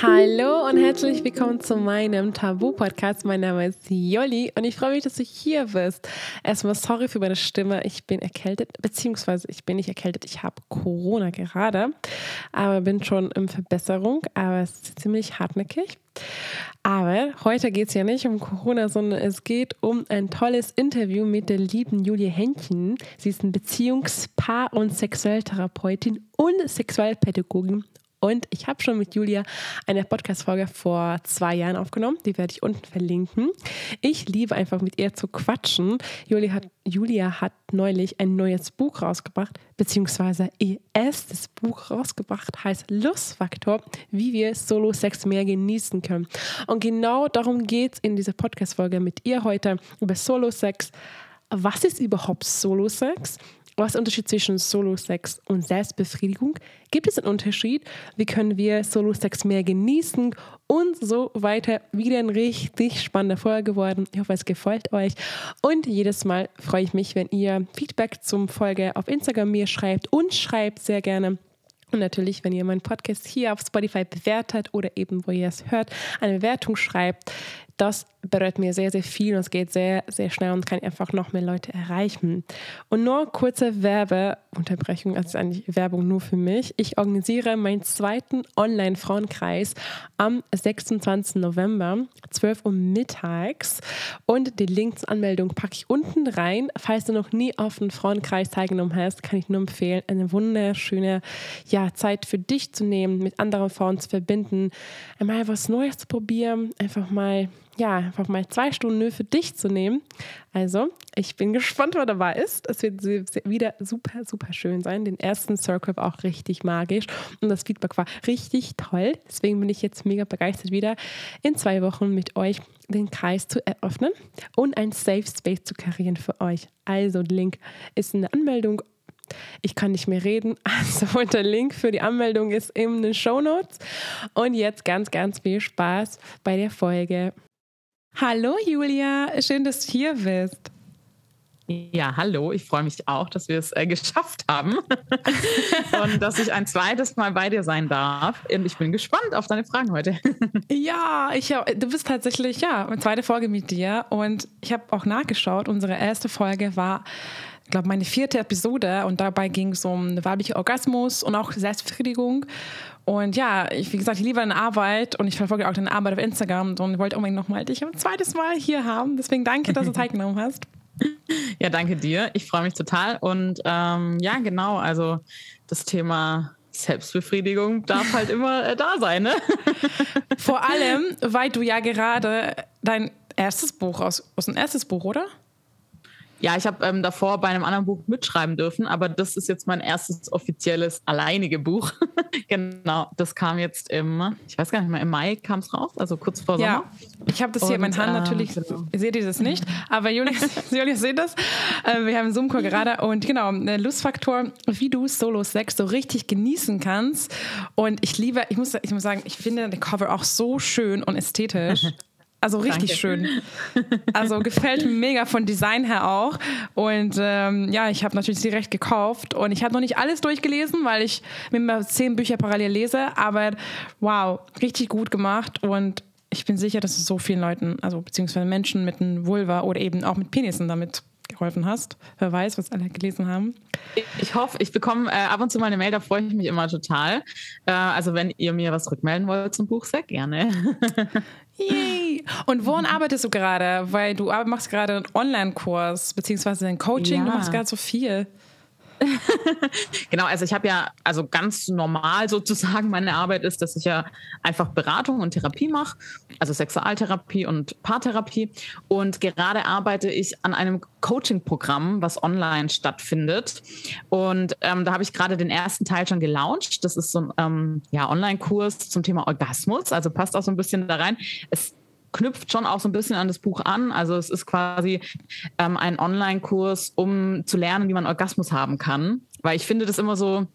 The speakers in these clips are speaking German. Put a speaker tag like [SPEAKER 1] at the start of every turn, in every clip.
[SPEAKER 1] Hallo und herzlich willkommen zu meinem Tabu-Podcast. Mein Name ist Jolli und ich freue mich, dass du hier bist. Erstmal sorry für meine Stimme. Ich bin erkältet, beziehungsweise ich bin nicht erkältet. Ich habe Corona gerade, aber bin schon in Verbesserung. Aber es ist ziemlich hartnäckig. Aber heute geht es ja nicht um Corona, sondern es geht um ein tolles Interview mit der lieben Julia Händchen. Sie ist ein Beziehungspaar- und Sexualtherapeutin und Sexualpädagogin und ich habe schon mit Julia eine Podcast-Folge vor zwei Jahren aufgenommen. Die werde ich unten verlinken. Ich liebe einfach mit ihr zu quatschen. Julia hat, Julia hat neulich ein neues Buch rausgebracht, beziehungsweise ihr erstes Buch rausgebracht, heißt Lustfaktor, wie wir Solo-Sex mehr genießen können. Und genau darum geht es in dieser Podcast-Folge mit ihr heute über Solo-Sex. Was ist überhaupt Solo-Sex? Was ist der Unterschied zwischen Solo-Sex und Selbstbefriedigung? Gibt es einen Unterschied? Wie können wir Solo-Sex mehr genießen? Und so weiter. Wieder eine richtig spannende Folge geworden. Ich hoffe, es gefällt euch. Und jedes Mal freue ich mich, wenn ihr Feedback zum Folge auf Instagram mir schreibt und schreibt sehr gerne. Und natürlich, wenn ihr meinen Podcast hier auf Spotify bewertet oder eben, wo ihr es hört, eine Bewertung schreibt, das bedeutet mir sehr, sehr viel und es geht sehr, sehr schnell und kann einfach noch mehr Leute erreichen. Und nur kurze Werbeunterbrechung, also eigentlich Werbung nur für mich. Ich organisiere meinen zweiten Online-Frauenkreis am 26. November, 12 Uhr mittags. Und den Link zur Anmeldung packe ich unten rein. Falls du noch nie auf einen Frauenkreis teilgenommen hast, kann ich nur empfehlen, eine wunderschöne ja, Zeit für dich zu nehmen, mit anderen Frauen zu verbinden, einmal was Neues zu probieren, einfach mal ja, einfach mal zwei Stunden für dich zu nehmen. Also, ich bin gespannt, wer dabei ist. Es wird wieder super, super schön sein. Den ersten Circle war auch richtig magisch und das Feedback war richtig toll. Deswegen bin ich jetzt mega begeistert, wieder in zwei Wochen mit euch den Kreis zu eröffnen und ein Safe Space zu kreieren für euch. Also, der Link ist in der Anmeldung ich kann nicht mehr reden. Also der Link für die Anmeldung ist in den Show Notes. Und jetzt ganz, ganz viel Spaß bei der Folge. Hallo Julia, schön, dass du hier bist.
[SPEAKER 2] Ja, hallo. Ich freue mich auch, dass wir es äh, geschafft haben und dass ich ein zweites Mal bei dir sein darf. Und ich bin gespannt auf deine Fragen heute.
[SPEAKER 1] ja, ich, du bist tatsächlich ja eine zweite Folge mit dir und ich habe auch nachgeschaut. Unsere erste Folge war ich glaube, meine vierte Episode und dabei ging es um weibliche Orgasmus und auch Selbstbefriedigung. Und ja, ich, wie gesagt, ich liebe deine Arbeit und ich verfolge auch deine Arbeit auf Instagram und wollte unbedingt nochmal dich ein zweites Mal hier haben. Deswegen danke, dass du Zeit genommen hast.
[SPEAKER 2] Ja, danke dir. Ich freue mich total. Und ähm, ja, genau, also das Thema Selbstbefriedigung darf halt immer äh, da sein. Ne?
[SPEAKER 1] Vor allem, weil du ja gerade dein erstes Buch aus, aus ein erstes Buch, oder?
[SPEAKER 2] Ja, ich habe ähm, davor bei einem anderen Buch mitschreiben dürfen, aber das ist jetzt mein erstes offizielles alleinige Buch. genau, das kam jetzt im, ich weiß gar nicht mehr, im Mai kam es raus, also kurz vor Sommer. Ja,
[SPEAKER 1] ich habe das hier in meinen Hand, äh, natürlich genau. seht ihr das nicht, aber Julius, Julius seht das. Äh, wir haben einen Zoom-Call gerade und genau, der Lustfaktor, wie du Solo-Sex so richtig genießen kannst. Und ich liebe, ich muss, ich muss sagen, ich finde den Cover auch so schön und ästhetisch. Also richtig Danke. schön. Also gefällt mir mega von Design her auch. Und ähm, ja, ich habe natürlich direkt gekauft und ich habe noch nicht alles durchgelesen, weil ich mir zehn Bücher parallel lese. Aber wow, richtig gut gemacht und ich bin sicher, dass es so vielen Leuten, also beziehungsweise Menschen mit einem Vulva oder eben auch mit Penissen damit geholfen hast. Wer weiß, was alle gelesen haben.
[SPEAKER 2] Ich hoffe, ich bekomme äh, ab und zu mal eine Mail, da freue ich mich immer total. Äh, also wenn ihr mir was rückmelden wollt zum Buch, sehr gerne.
[SPEAKER 1] Yay! Und woran arbeitest du gerade? Weil du machst gerade einen Online-Kurs, beziehungsweise ein Coaching, ja. du machst gerade so viel.
[SPEAKER 2] genau, also ich habe ja, also ganz normal sozusagen meine Arbeit ist, dass ich ja einfach Beratung und Therapie mache, also Sexualtherapie und Paartherapie. Und gerade arbeite ich an einem Coaching-Programm, was online stattfindet. Und ähm, da habe ich gerade den ersten Teil schon gelauncht. Das ist so ein ähm, ja, Online-Kurs zum Thema Orgasmus, also passt auch so ein bisschen da rein. Es knüpft schon auch so ein bisschen an das Buch an. Also es ist quasi ähm, ein Online-Kurs, um zu lernen, wie man Orgasmus haben kann. Weil ich finde das immer so,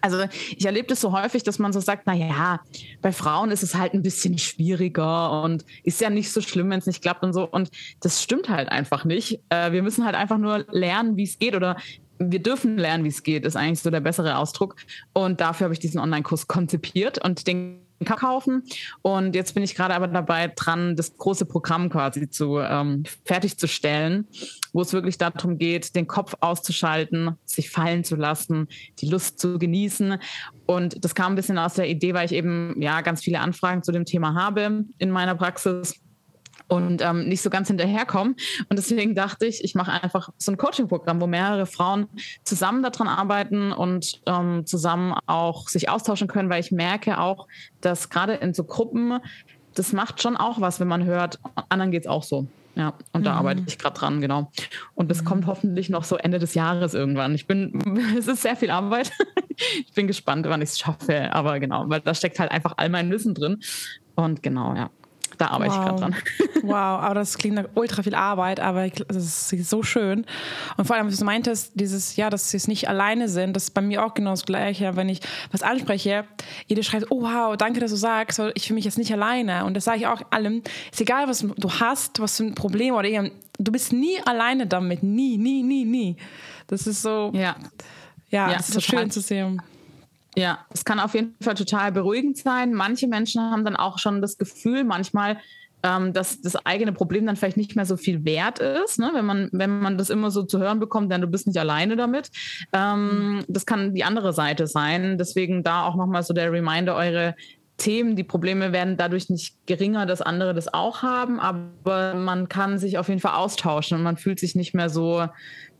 [SPEAKER 2] also ich erlebe das so häufig, dass man so sagt, na ja, bei Frauen ist es halt ein bisschen schwieriger und ist ja nicht so schlimm, wenn es nicht klappt und so. Und das stimmt halt einfach nicht. Äh, wir müssen halt einfach nur lernen, wie es geht oder wir dürfen lernen, wie es geht, ist eigentlich so der bessere Ausdruck. Und dafür habe ich diesen Online-Kurs konzipiert und den kaufen. Und jetzt bin ich gerade aber dabei dran, das große Programm quasi zu ähm, fertigzustellen, wo es wirklich darum geht, den Kopf auszuschalten, sich fallen zu lassen, die Lust zu genießen. Und das kam ein bisschen aus der Idee, weil ich eben ja ganz viele Anfragen zu dem Thema habe in meiner Praxis und ähm, nicht so ganz hinterherkommen. Und deswegen dachte ich, ich mache einfach so ein Coaching-Programm, wo mehrere Frauen zusammen daran arbeiten und ähm, zusammen auch sich austauschen können, weil ich merke auch, dass gerade in so Gruppen, das macht schon auch was, wenn man hört, anderen geht es auch so. Ja, und da mhm. arbeite ich gerade dran, genau. Und das mhm. kommt hoffentlich noch so Ende des Jahres irgendwann. Ich bin, es ist sehr viel Arbeit. ich bin gespannt, wann ich es schaffe. Aber genau, weil da steckt halt einfach all mein Wissen drin. Und genau, ja da arbeite wow. ich gerade dran.
[SPEAKER 3] Wow, aber das klingt nach ultra viel Arbeit, aber das ist so schön. Und vor allem, was du meintest, dieses, ja, dass sie es nicht alleine sind, das ist bei mir auch genau das Gleiche. Wenn ich was anspreche, jeder schreibt, oh wow, danke, dass du sagst, ich fühle mich jetzt nicht alleine. Und das sage ich auch allem, ist egal, was du hast, was für ein Problem oder irgend, du bist nie alleine damit, nie, nie, nie, nie. Das ist so, ja, ja, ja das ist so schön zu sehen.
[SPEAKER 2] Ja, es kann auf jeden Fall total beruhigend sein. Manche Menschen haben dann auch schon das Gefühl, manchmal, ähm, dass das eigene Problem dann vielleicht nicht mehr so viel wert ist, ne? wenn, man, wenn man das immer so zu hören bekommt, denn du bist nicht alleine damit. Ähm, mhm. das kann die andere Seite sein. Deswegen da auch nochmal so der Reminder, eure Themen, die Probleme werden dadurch nicht geringer, dass andere das auch haben, aber man kann sich auf jeden Fall austauschen und man fühlt sich nicht mehr so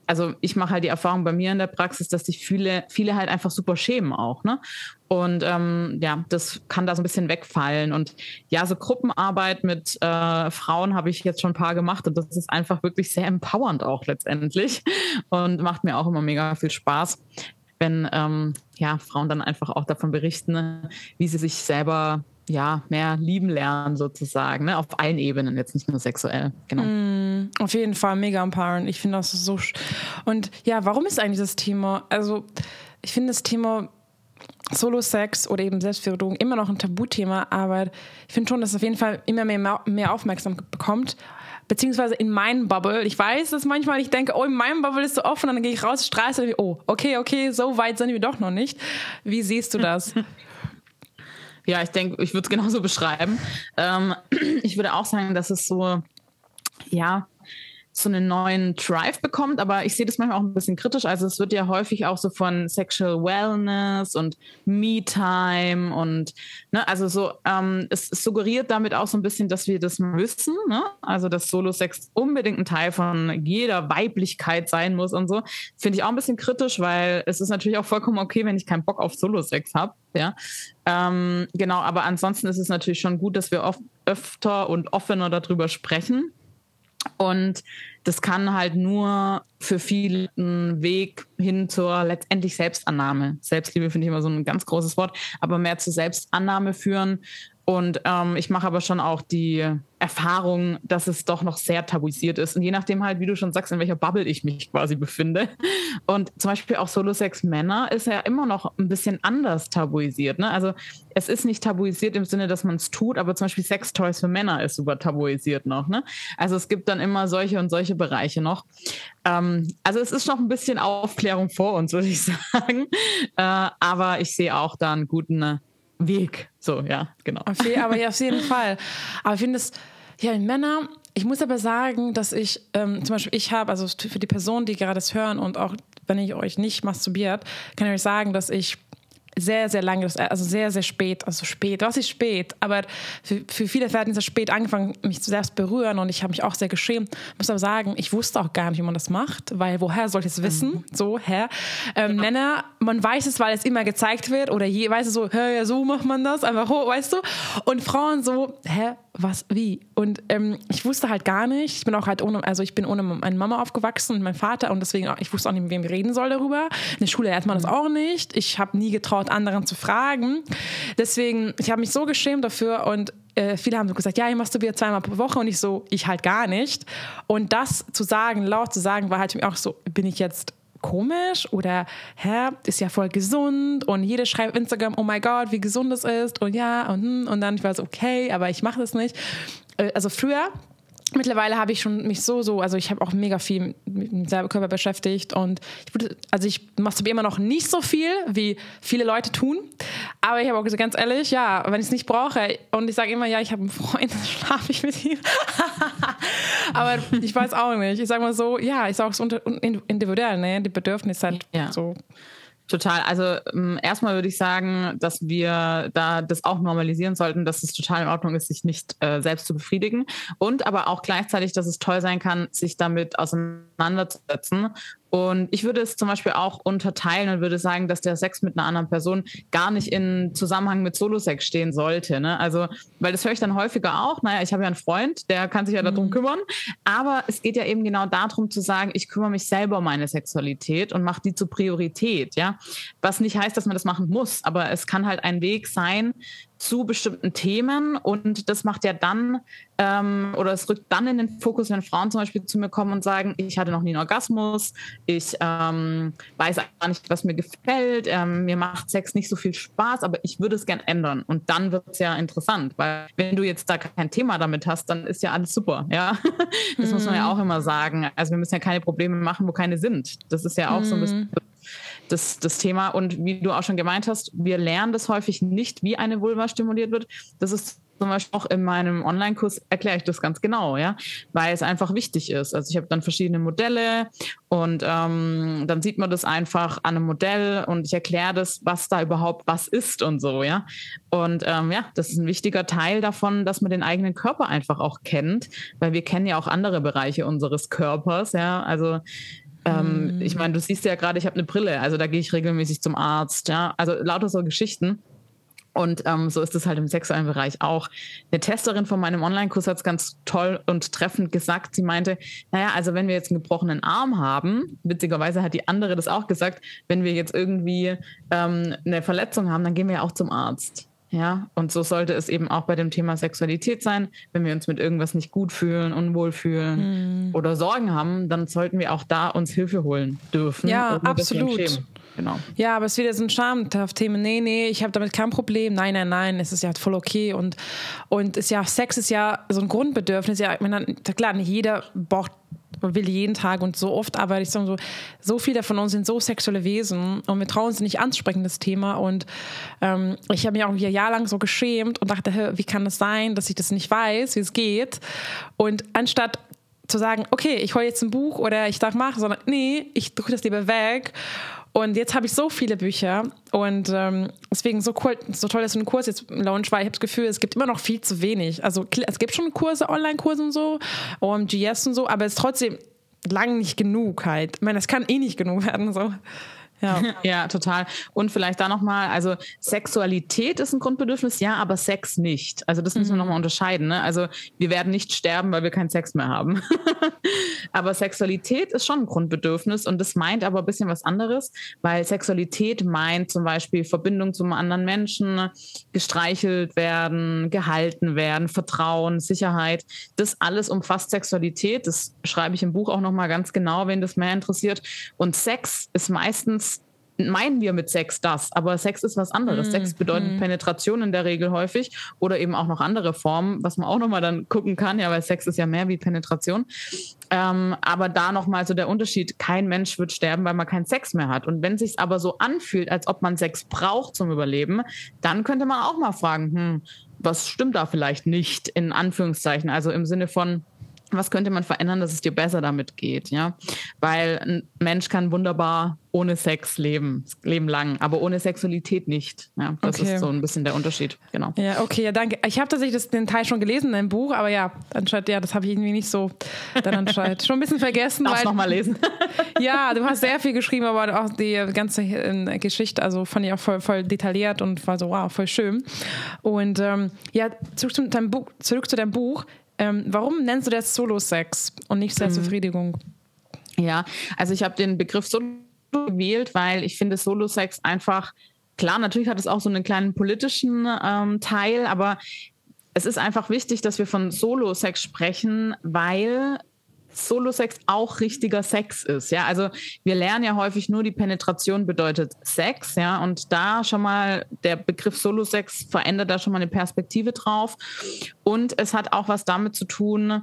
[SPEAKER 2] also ich mache halt die Erfahrung bei mir in der Praxis, dass sich viele, viele halt einfach super schämen auch, ne? Und ähm, ja, das kann da so ein bisschen wegfallen. Und ja, so Gruppenarbeit mit äh, Frauen habe ich jetzt schon ein paar gemacht und das ist einfach wirklich sehr empowernd auch letztendlich und macht mir auch immer mega viel Spaß, wenn ähm, ja, Frauen dann einfach auch davon berichten, wie sie sich selber ja, mehr lieben lernen sozusagen, ne? auf allen Ebenen, jetzt nicht nur sexuell. Genau.
[SPEAKER 3] Mm, auf jeden Fall mega empowering. Ich finde das so. Und ja, warum ist eigentlich das Thema? Also, ich finde das Thema Solo-Sex oder eben Selbstverführung immer noch ein Tabuthema, aber ich finde schon, dass es auf jeden Fall immer mehr, mehr Aufmerksamkeit bekommt. Beziehungsweise in meinem Bubble. Ich weiß, dass manchmal ich denke, oh, in meinem Bubble ist so offen, und dann gehe ich raus, straße, und oh, okay, okay, so weit sind wir doch noch nicht. Wie siehst du das?
[SPEAKER 2] Ja, ich denke, ich würde es genauso beschreiben. Ähm, ich würde auch sagen, dass es so, ja, so einen neuen Drive bekommt, aber ich sehe das manchmal auch ein bisschen kritisch. Also es wird ja häufig auch so von Sexual Wellness und Me-Time und ne, also so, ähm, es, suggeriert damit auch so ein bisschen, dass wir das wissen, ne? Also dass Solo-Sex unbedingt ein Teil von jeder Weiblichkeit sein muss und so. Finde ich auch ein bisschen kritisch, weil es ist natürlich auch vollkommen okay, wenn ich keinen Bock auf Solo-Sex habe. Ja. Ähm, genau, aber ansonsten ist es natürlich schon gut, dass wir oft öfter und offener darüber sprechen und das kann halt nur für viele ein Weg hin zur letztendlich Selbstannahme. Selbstliebe finde ich immer so ein ganz großes Wort, aber mehr zur Selbstannahme führen und ähm, ich mache aber schon auch die Erfahrung, dass es doch noch sehr tabuisiert ist. Und je nachdem halt, wie du schon sagst, in welcher Bubble ich mich quasi befinde. Und zum Beispiel auch Solo-Sex Männer ist ja immer noch ein bisschen anders tabuisiert. Ne? Also es ist nicht tabuisiert im Sinne, dass man es tut, aber zum Beispiel Sextoys für Männer ist super tabuisiert noch. Ne? Also es gibt dann immer solche und solche Bereiche noch. Ähm, also es ist noch ein bisschen Aufklärung vor uns, würde ich sagen. Äh, aber ich sehe auch da einen guten Weg. So, ja, genau.
[SPEAKER 3] Okay, aber ja, auf jeden Fall. Aber ich finde es, ja, Männer, ich muss aber sagen, dass ich, ähm, zum Beispiel, ich habe, also für die Personen, die gerade das hören und auch wenn ich euch nicht masturbiert, kann ich euch sagen, dass ich sehr, sehr lange, also sehr, sehr spät, also spät, was ist spät, aber für, für viele Verhältnisse spät angefangen, mich zu selbst berühren und ich habe mich auch sehr geschämt. Ich muss aber sagen, ich wusste auch gar nicht, wie man das macht, weil woher soll ich es wissen? Mhm. So, hä? Ähm, genau. Männer, man weiß es, weil es immer gezeigt wird oder je, weißt du, so, hä, ja, so macht man das, einfach, weißt du? Und Frauen so, hä, was, wie? Und ähm, ich wusste halt gar nicht. Ich bin auch halt ohne, also ich bin ohne meine Mama aufgewachsen und mein Vater und deswegen, ich wusste auch nicht, mit wem wir reden soll darüber. In der Schule lernt man das mhm. auch nicht. Ich habe nie getraut, anderen zu fragen. Deswegen, ich habe mich so geschämt dafür und äh, viele haben so gesagt, ja, ich masturbiere zweimal pro Woche und ich so, ich halt gar nicht. Und das zu sagen, laut zu sagen, war halt für mich auch so, bin ich jetzt komisch oder hä, ist ja voll gesund und jeder schreibt Instagram, oh mein Gott, wie gesund es ist und ja und, hm, und dann ich war so, okay, aber ich mache das nicht. Äh, also früher mittlerweile habe ich schon mich so, so, also ich habe auch mega viel mit dem Körper beschäftigt und ich würde, also ich masturbiere immer noch nicht so viel, wie viele Leute tun. Aber ich habe auch gesagt, ganz ehrlich, ja, wenn ich es nicht brauche und ich sage immer, ja, ich habe einen Freund, dann schlafe ich mit ihm. aber ich weiß auch nicht. Ich sage mal so, ja, ich sage es individuell, ne? Die Bedürfnisse halt ja. so.
[SPEAKER 2] Total. Also ähm, erstmal würde ich sagen, dass wir da das auch normalisieren sollten, dass es total in Ordnung ist, sich nicht äh, selbst zu befriedigen und aber auch gleichzeitig, dass es toll sein kann, sich damit auseinanderzusetzen und ich würde es zum Beispiel auch unterteilen und würde sagen, dass der Sex mit einer anderen Person gar nicht in Zusammenhang mit Solo-Sex stehen sollte. Ne? Also, weil das höre ich dann häufiger auch. Naja, ich habe ja einen Freund, der kann sich ja darum mhm. kümmern. Aber es geht ja eben genau darum zu sagen, ich kümmere mich selber um meine Sexualität und mache die zur Priorität. Ja, was nicht heißt, dass man das machen muss, aber es kann halt ein Weg sein, zu bestimmten Themen und das macht ja dann ähm, oder es rückt dann in den Fokus, wenn Frauen zum Beispiel zu mir kommen und sagen, ich hatte noch nie einen Orgasmus, ich ähm, weiß gar nicht, was mir gefällt, ähm, mir macht Sex nicht so viel Spaß, aber ich würde es gern ändern und dann wird es ja interessant, weil wenn du jetzt da kein Thema damit hast, dann ist ja alles super, ja, das mhm. muss man ja mhm. auch immer sagen, also wir müssen ja keine Probleme machen, wo keine sind, das ist ja auch mhm. so ein bisschen mhm das, das Thema. Und wie du auch schon gemeint hast, wir lernen das häufig nicht, wie eine Vulva stimuliert wird. Das ist zum Beispiel auch in meinem Online-Kurs erkläre ich das ganz genau, ja, weil es einfach wichtig ist. Also ich habe dann verschiedene Modelle und ähm, dann sieht man das einfach an einem Modell und ich erkläre das, was da überhaupt was ist und so, ja. Und ähm, ja, das ist ein wichtiger Teil davon, dass man den eigenen Körper einfach auch kennt, weil wir kennen ja auch andere Bereiche unseres Körpers, ja. Also ähm, mhm. Ich meine, du siehst ja gerade, ich habe eine Brille, also da gehe ich regelmäßig zum Arzt. Ja? Also lauter so Geschichten. Und ähm, so ist es halt im sexuellen Bereich auch. Eine Testerin von meinem Online-Kurs hat es ganz toll und treffend gesagt. Sie meinte, naja, also wenn wir jetzt einen gebrochenen Arm haben, witzigerweise hat die andere das auch gesagt, wenn wir jetzt irgendwie ähm, eine Verletzung haben, dann gehen wir ja auch zum Arzt. Ja, und so sollte es eben auch bei dem Thema Sexualität sein. Wenn wir uns mit irgendwas nicht gut fühlen, unwohl fühlen mhm. oder Sorgen haben, dann sollten wir auch da uns Hilfe holen dürfen.
[SPEAKER 3] Ja, absolut. Genau. Ja, aber es ist wieder so ein Schamthema. Nee, nee, ich habe damit kein Problem. Nein, nein, nein, es ist ja voll okay. Und, und ist ja, Sex ist ja so ein Grundbedürfnis. Ja, ich meine, klar, nicht jeder braucht man will jeden Tag und so oft, aber ich sage so, so viele von uns sind so sexuelle Wesen und wir trauen uns nicht ansprechen, das Thema. Und ähm, ich habe mich auch ein Jahr lang so geschämt und dachte, wie kann das sein, dass ich das nicht weiß, wie es geht? Und anstatt zu sagen, okay, ich hole jetzt ein Buch oder ich darf machen, sondern nee, ich drücke das lieber weg und jetzt habe ich so viele Bücher und ähm, deswegen so, cool, so toll, dass so ein Kurs jetzt launch war. Ich habe das Gefühl, es gibt immer noch viel zu wenig. Also es gibt schon Kurse, Online-Kurse und so, OMGS und so, aber es ist trotzdem lang nicht genug halt. Ich meine, es kann eh nicht genug werden. So.
[SPEAKER 2] Ja. ja, total. Und vielleicht da nochmal, also Sexualität ist ein Grundbedürfnis, ja, aber Sex nicht. Also das müssen mhm. wir nochmal unterscheiden. Ne? Also wir werden nicht sterben, weil wir keinen Sex mehr haben. aber Sexualität ist schon ein Grundbedürfnis und das meint aber ein bisschen was anderes, weil Sexualität meint zum Beispiel Verbindung zum anderen Menschen, gestreichelt werden, gehalten werden, Vertrauen, Sicherheit. Das alles umfasst Sexualität. Das schreibe ich im Buch auch nochmal ganz genau, wenn das mehr interessiert. Und Sex ist meistens meinen wir mit Sex das, aber Sex ist was anderes. Mm, Sex bedeutet mm. Penetration in der Regel häufig oder eben auch noch andere Formen, was man auch nochmal dann gucken kann, ja, weil Sex ist ja mehr wie Penetration. Ähm, aber da nochmal so der Unterschied, kein Mensch wird sterben, weil man keinen Sex mehr hat. Und wenn sich aber so anfühlt, als ob man Sex braucht zum Überleben, dann könnte man auch mal fragen, hm, was stimmt da vielleicht nicht, in Anführungszeichen, also im Sinne von, was könnte man verändern, dass es dir besser damit geht, ja? Weil ein Mensch kann wunderbar ohne Sex leben, leben lang, aber ohne Sexualität nicht. Ja, das okay. ist so ein bisschen der Unterschied, genau.
[SPEAKER 3] Ja, okay, ja, danke. Ich habe tatsächlich das, den Teil schon gelesen in einem Buch, aber ja, anscheinend, ja, das habe ich irgendwie nicht so dann anscheinend schon ein bisschen vergessen.
[SPEAKER 2] Darfst nochmal lesen.
[SPEAKER 3] ja, du hast sehr viel geschrieben, aber auch die ganze äh, Geschichte, also fand ich auch voll, voll detailliert und war so, wow, voll schön. Und ähm, ja, zurück zu deinem Buch, zurück zu deinem Buch. Ähm, warum nennst du das Solo-Sex und nicht Selbstbefriedigung?
[SPEAKER 2] Ja, also ich habe den Begriff Solo gewählt, weil ich finde Solo-Sex einfach, klar, natürlich hat es auch so einen kleinen politischen ähm, Teil, aber es ist einfach wichtig, dass wir von Solo-Sex sprechen, weil Solo-Sex auch richtiger Sex ist. Ja, also wir lernen ja häufig nur, die Penetration bedeutet Sex. Ja, und da schon mal der Begriff Solo-Sex verändert da schon mal eine Perspektive drauf. Und es hat auch was damit zu tun,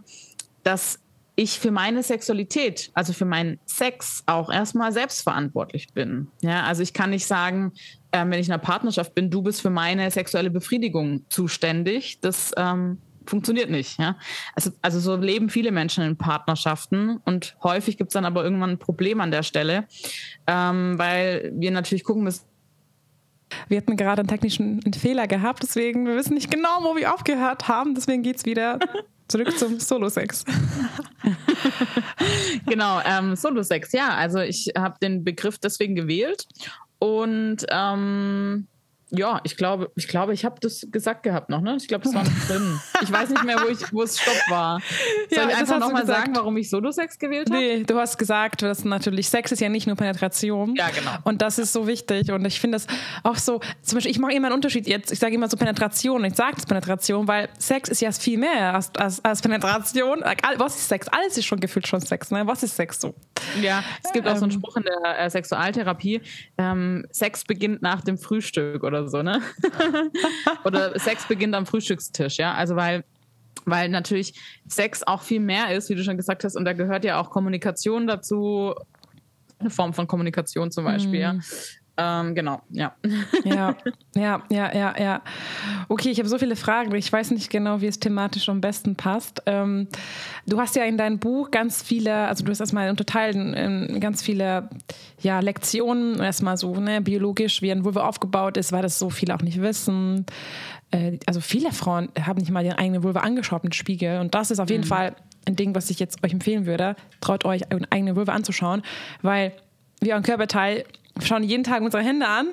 [SPEAKER 2] dass ich für meine Sexualität, also für meinen Sex auch erstmal selbstverantwortlich bin. Ja, also ich kann nicht sagen, äh, wenn ich in einer Partnerschaft bin, du bist für meine sexuelle Befriedigung zuständig. Das ähm, funktioniert nicht. Ja? Also, also so leben viele Menschen in Partnerschaften und häufig gibt es dann aber irgendwann ein Problem an der Stelle, ähm, weil wir natürlich gucken müssen,
[SPEAKER 3] wir hatten gerade einen technischen Fehler gehabt, deswegen wir wissen nicht genau, wo wir aufgehört haben. Deswegen geht es wieder Zurück zum Solo-Sex.
[SPEAKER 2] genau, ähm, Solo-Sex, ja. Also ich habe den Begriff deswegen gewählt und ähm, ja, ich glaube, ich glaube, ich habe das gesagt gehabt noch, ne? Ich glaube, es war noch drin. Ich weiß nicht mehr, wo, ich, wo es Stopp war. Soll ja, ich einfach nochmal sagen, warum ich Solo-Sex gewählt habe?
[SPEAKER 3] Nee, du hast gesagt, dass natürlich Sex ist ja nicht nur Penetration.
[SPEAKER 2] Ja, genau.
[SPEAKER 3] Und das ist so wichtig. Und ich finde das auch so, zum Beispiel, ich mache immer einen Unterschied jetzt. Ich sage immer so Penetration. Ich sage das Penetration, weil Sex ist ja viel mehr als, als, als Penetration. Was ist Sex? Alles ist schon gefühlt schon Sex, ne? Was ist Sex so?
[SPEAKER 2] Ja, es gibt auch so einen ähm. Spruch in der äh, Sexualtherapie: ähm, Sex beginnt nach dem Frühstück oder so, ne? oder Sex beginnt am Frühstückstisch, ja. Also weil weil natürlich Sex auch viel mehr ist, wie du schon gesagt hast, und da gehört ja auch Kommunikation dazu, eine Form von Kommunikation zum Beispiel, mm. Ähm, genau, ja.
[SPEAKER 3] Ja, ja, ja, ja, ja. Okay, ich habe so viele Fragen. Ich weiß nicht genau, wie es thematisch am besten passt. Ähm, du hast ja in deinem Buch ganz viele, also du hast erstmal unterteilt in ganz viele ja, Lektionen, erstmal so ne, biologisch, wie ein Vulva aufgebaut ist, weil das so viele auch nicht wissen. Äh, also viele Frauen haben nicht mal ihren eigenen Vulva angeschaut mit Spiegel. Und das ist auf jeden mhm. Fall ein Ding, was ich jetzt euch empfehlen würde. Traut euch, euren eigenen Vulva anzuschauen, weil wir ein Körperteil schauen jeden Tag unsere Hände an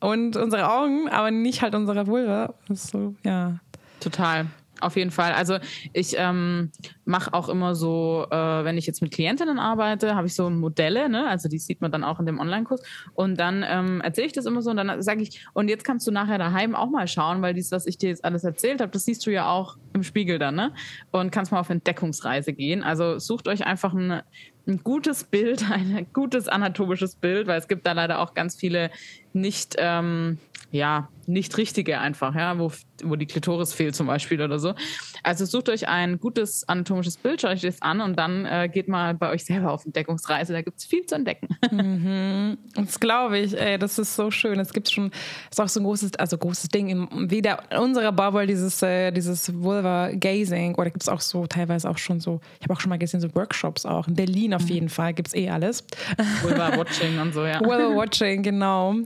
[SPEAKER 3] und unsere Augen, aber nicht halt unsere Vulva. So, ja.
[SPEAKER 2] Total. Auf jeden Fall. Also ich ähm, mache auch immer so, äh, wenn ich jetzt mit Klientinnen arbeite, habe ich so Modelle, ne? also die sieht man dann auch in dem Online-Kurs. Und dann ähm, erzähle ich das immer so und dann sage ich, und jetzt kannst du nachher daheim auch mal schauen, weil dies, was ich dir jetzt alles erzählt habe, das siehst du ja auch im Spiegel dann, ne? Und kannst mal auf Entdeckungsreise gehen. Also sucht euch einfach ein, ein gutes Bild, ein gutes anatomisches Bild, weil es gibt da leider auch ganz viele nicht, ähm, ja, nicht richtige einfach, ja, wo, wo die Klitoris fehlt zum Beispiel oder so. Also sucht euch ein gutes anatomisches Bild, schaut euch das an und dann äh, geht mal bei euch selber auf Entdeckungsreise. Da gibt es viel zu entdecken.
[SPEAKER 3] Mhm. Das glaube ich, ey, das ist so schön. Es gibt schon, ist auch so ein großes, also großes Ding in wieder unserer Bubble, dieses, äh, dieses Vulva Gazing, oder gibt es auch so teilweise auch schon so, ich habe auch schon mal gesehen, so Workshops auch. In Berlin auf mhm. jeden Fall gibt es eh alles.
[SPEAKER 2] Vulva Watching und so, ja.
[SPEAKER 3] Vulva Watching, genau.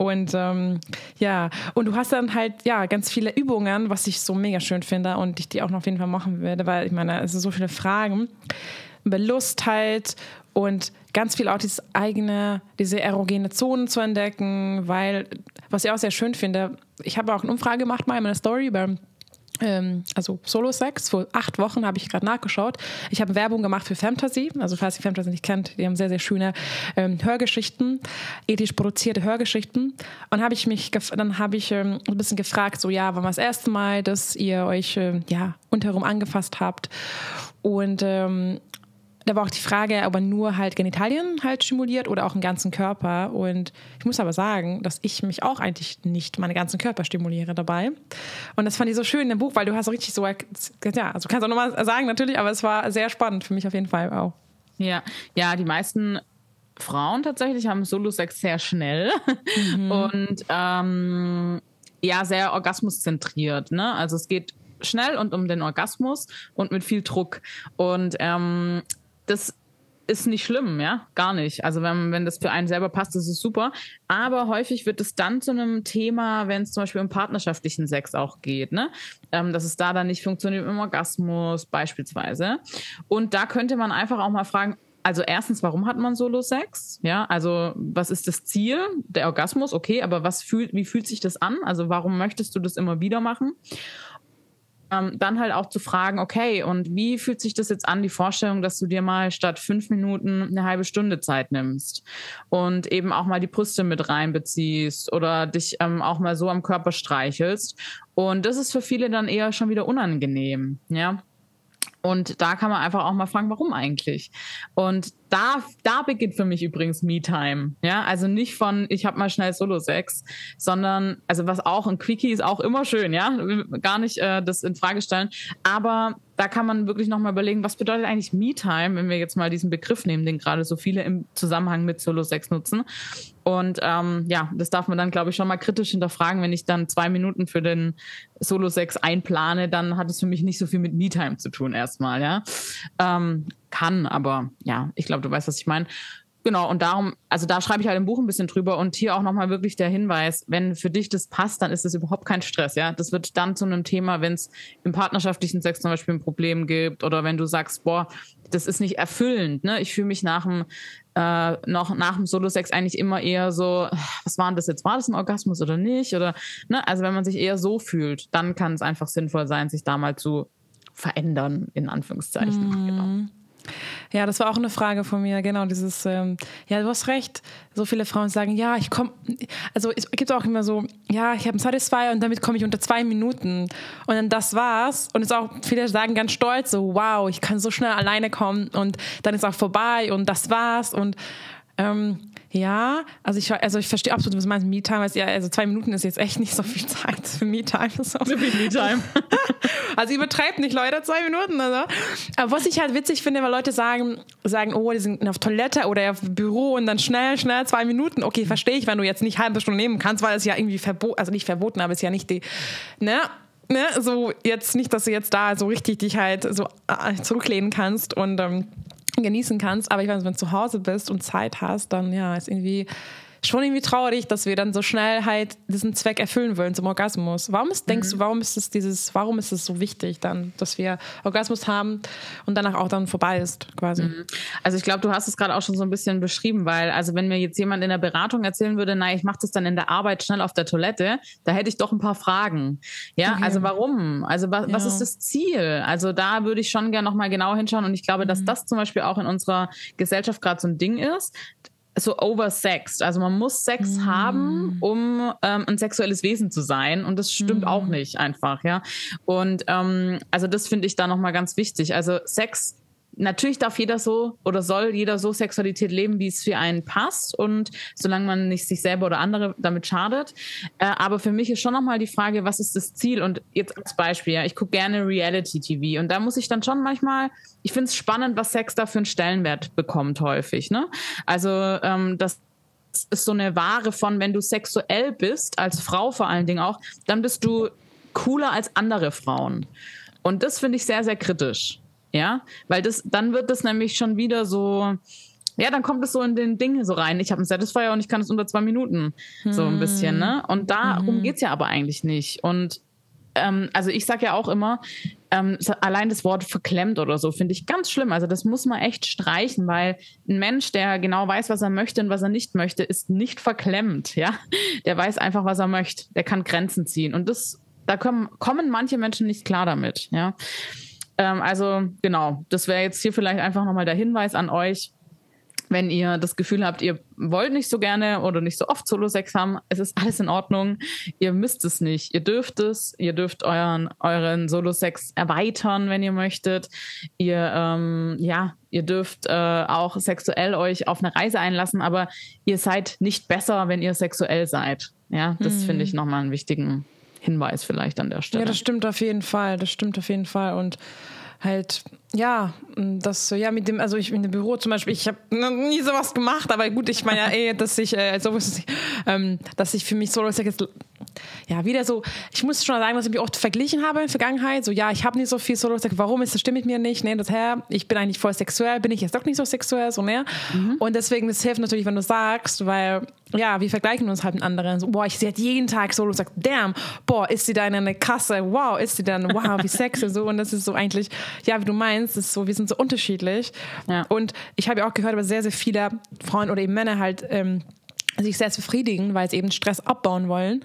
[SPEAKER 3] Und ähm, ja, und du hast dann halt ja ganz viele Übungen, was ich so mega schön finde und ich die auch noch auf jeden Fall machen werde, weil ich meine, es sind so viele Fragen. Über Lust halt und ganz viel auch dieses eigene, diese erogene Zonen zu entdecken, weil, was ich auch sehr schön finde, ich habe auch eine Umfrage gemacht mal in meiner Story über ähm, also Solo-Sex. Vor acht Wochen habe ich gerade nachgeschaut. Ich habe Werbung gemacht für Fantasy. Also falls ihr Fantasy nicht kennt, die haben sehr, sehr schöne ähm, Hörgeschichten, ethisch produzierte Hörgeschichten. Und habe ich mich, dann habe ich ähm, ein bisschen gefragt, so ja, wann war das erste Mal, dass ihr euch ähm, ja unterherum angefasst habt? Und ähm, da war auch die Frage, ob er nur halt Genitalien halt stimuliert oder auch den ganzen Körper. Und ich muss aber sagen, dass ich mich auch eigentlich nicht meinen ganzen Körper stimuliere dabei. Und das fand ich so schön in dem Buch, weil du hast so richtig so, ja, also kannst auch nochmal sagen natürlich, aber es war sehr spannend für mich auf jeden Fall auch.
[SPEAKER 2] Ja, ja, die meisten Frauen tatsächlich haben Solo-Sex sehr schnell mhm. und ähm, ja, sehr orgasmuszentriert. Ne? Also es geht schnell und um den Orgasmus und mit viel Druck. Und ähm, das ist nicht schlimm, ja, gar nicht. Also wenn, wenn das für einen selber passt, ist super. Aber häufig wird es dann zu einem Thema, wenn es zum Beispiel um partnerschaftlichen Sex auch geht, ne? Ähm, dass es da dann nicht funktioniert im Orgasmus beispielsweise. Und da könnte man einfach auch mal fragen, also erstens, warum hat man Solo-Sex? Ja, also was ist das Ziel? Der Orgasmus, okay, aber was fühlt, wie fühlt sich das an? Also warum möchtest du das immer wieder machen? Ähm, dann halt auch zu fragen, okay, und wie fühlt sich das jetzt an, die Vorstellung, dass du dir mal statt fünf Minuten eine halbe Stunde Zeit nimmst und eben auch mal die Brüste mit reinbeziehst oder dich ähm, auch mal so am Körper streichelst. Und das ist für viele dann eher schon wieder unangenehm, ja. Und da kann man einfach auch mal fragen, warum eigentlich? Und da, da beginnt für mich übrigens Me-Time. Ja, also nicht von, ich habe mal schnell Solo-Sex, sondern, also was auch, ein Quickie ist auch immer schön, ja, gar nicht äh, das in Frage stellen. Aber da kann man wirklich nochmal überlegen, was bedeutet eigentlich Me-Time, wenn wir jetzt mal diesen Begriff nehmen, den gerade so viele im Zusammenhang mit Solo-Sex nutzen. Und ähm, ja, das darf man dann, glaube ich, schon mal kritisch hinterfragen. Wenn ich dann zwei Minuten für den Solo-Sex einplane, dann hat es für mich nicht so viel mit Me-Time zu tun erstmal, ja. Ähm, kann, aber ja, ich glaube, du weißt, was ich meine. Genau, und darum, also da schreibe ich halt im Buch ein bisschen drüber und hier auch nochmal wirklich der Hinweis, wenn für dich das passt, dann ist es überhaupt kein Stress, ja. Das wird dann zu einem Thema, wenn es im partnerschaftlichen Sex zum Beispiel ein Problem gibt oder wenn du sagst, boah, das ist nicht erfüllend, ne? Ich fühle mich nach dem, äh, noch nach dem Solo-Sex eigentlich immer eher so, was war denn das jetzt? War das ein Orgasmus oder nicht? Oder, ne? Also wenn man sich eher so fühlt, dann kann es einfach sinnvoll sein, sich da mal zu verändern, in Anführungszeichen. Mm. Genau.
[SPEAKER 3] Ja, das war auch eine Frage von mir, genau, dieses, ähm, ja, du hast recht, so viele Frauen sagen, ja, ich komme, also es gibt auch immer so, ja, ich habe einen Satisfier und damit komme ich unter zwei Minuten. Und dann das war's. Und es auch, viele sagen ganz stolz, so, wow, ich kann so schnell alleine kommen und dann ist auch vorbei und das war's. Und ähm, ja, also ich, also ich verstehe absolut, was du meinst, Me-Time. Ja, also zwei Minuten ist jetzt echt nicht so viel Zeit für Me-Time. So. so viel Me-Time. also übertreibt nicht, Leute, zwei Minuten. Also. Aber was ich halt witzig finde, weil Leute sagen, sagen, oh, die sind auf Toilette oder auf Büro und dann schnell, schnell zwei Minuten. Okay, verstehe ich, wenn du jetzt nicht halbe Stunde nehmen kannst, weil es ja irgendwie verboten, also nicht verboten, aber es ist ja nicht die, ne? Ne, so jetzt nicht, dass du jetzt da so richtig dich halt so äh, zurücklehnen kannst und ähm, genießen kannst. Aber ich weiß, wenn du zu Hause bist und Zeit hast, dann ja, ist irgendwie schon irgendwie traurig, dass wir dann so schnell halt diesen Zweck erfüllen wollen zum Orgasmus. Warum ist, denkst mhm. du, warum ist es dieses, warum ist es so wichtig dann, dass wir Orgasmus haben und danach auch dann vorbei ist, quasi? Mhm.
[SPEAKER 2] Also ich glaube, du hast es gerade auch schon so ein bisschen beschrieben, weil also wenn mir jetzt jemand in der Beratung erzählen würde, na, ich mache das dann in der Arbeit schnell auf der Toilette, da hätte ich doch ein paar Fragen. Ja, okay. also warum? Also was, ja. was ist das Ziel? Also da würde ich schon gerne nochmal genau hinschauen und ich glaube, dass mhm. das zum Beispiel auch in unserer Gesellschaft gerade so ein Ding ist, so oversexed. Also man muss Sex mm. haben, um ähm, ein sexuelles Wesen zu sein. Und das stimmt mm. auch nicht einfach, ja. Und ähm, also das finde ich da nochmal ganz wichtig. Also Sex natürlich darf jeder so oder soll jeder so Sexualität leben, wie es für einen passt und solange man nicht sich selber oder andere damit schadet. Äh, aber für mich ist schon nochmal die Frage, was ist das Ziel? Und jetzt als Beispiel, ja, ich gucke gerne Reality-TV und da muss ich dann schon manchmal, ich finde es spannend, was Sex da für einen Stellenwert bekommt häufig. Ne? Also ähm, das ist so eine Ware von, wenn du sexuell bist, als Frau vor allen Dingen auch, dann bist du cooler als andere Frauen. Und das finde ich sehr, sehr kritisch. Ja, weil das, dann wird das nämlich schon wieder so, ja, dann kommt es so in den Ding so rein. Ich habe einen Satisfier und ich kann es unter zwei Minuten. So ein bisschen, ne? Und darum mhm. geht's ja aber eigentlich nicht. Und ähm, also ich sage ja auch immer, ähm, allein das Wort verklemmt oder so finde ich ganz schlimm. Also das muss man echt streichen, weil ein Mensch, der genau weiß, was er möchte und was er nicht möchte, ist nicht verklemmt. Ja, der weiß einfach, was er möchte. Der kann Grenzen ziehen und das, da kommen, kommen manche Menschen nicht klar damit. Ja. Ähm, also genau, das wäre jetzt hier vielleicht einfach nochmal der Hinweis an euch. Wenn ihr das Gefühl habt, ihr wollt nicht so gerne oder nicht so oft Solo-Sex haben, es ist alles in Ordnung. Ihr müsst es nicht. Ihr dürft es. Ihr dürft euren, euren Solo-Sex erweitern, wenn ihr möchtet. Ihr, ähm, ja, ihr dürft äh, auch sexuell euch auf eine Reise einlassen, aber ihr seid nicht besser, wenn ihr sexuell seid. Ja, das hm. finde ich nochmal einen wichtigen Hinweis vielleicht an der Stelle.
[SPEAKER 3] Ja, das stimmt auf jeden Fall. Das stimmt auf jeden Fall. Und halt, ja, das so, ja, mit dem, also ich in dem Büro zum Beispiel, ich habe nie sowas gemacht, aber gut, ich meine ja eh, dass ich, äh, sowas, ähm, dass ich für mich so, jetzt ja, wieder so, ich muss schon sagen, dass ich mich oft verglichen habe in der Vergangenheit. So, ja, ich habe nicht so viel Solo Sex, warum ist das stimmt mit mir nicht? Nee, das her, ich bin eigentlich voll sexuell, bin ich jetzt doch nicht so sexuell, so mehr. Mhm. Und deswegen, das hilft natürlich, wenn du sagst, weil, ja, wir vergleichen uns halt mit anderen. So, boah, ich sehe halt jeden Tag Solo Sex, damn, boah, ist sie da in einer Kasse, wow, ist sie dann, wow, wie sexy, so. Und das ist so eigentlich, ja, wie du meinst, ist so, wir sind so unterschiedlich. Ja. Und ich habe ja auch gehört, aber sehr, sehr viele Frauen oder eben Männer halt, ähm, sich sehr befriedigen, weil sie eben Stress abbauen wollen.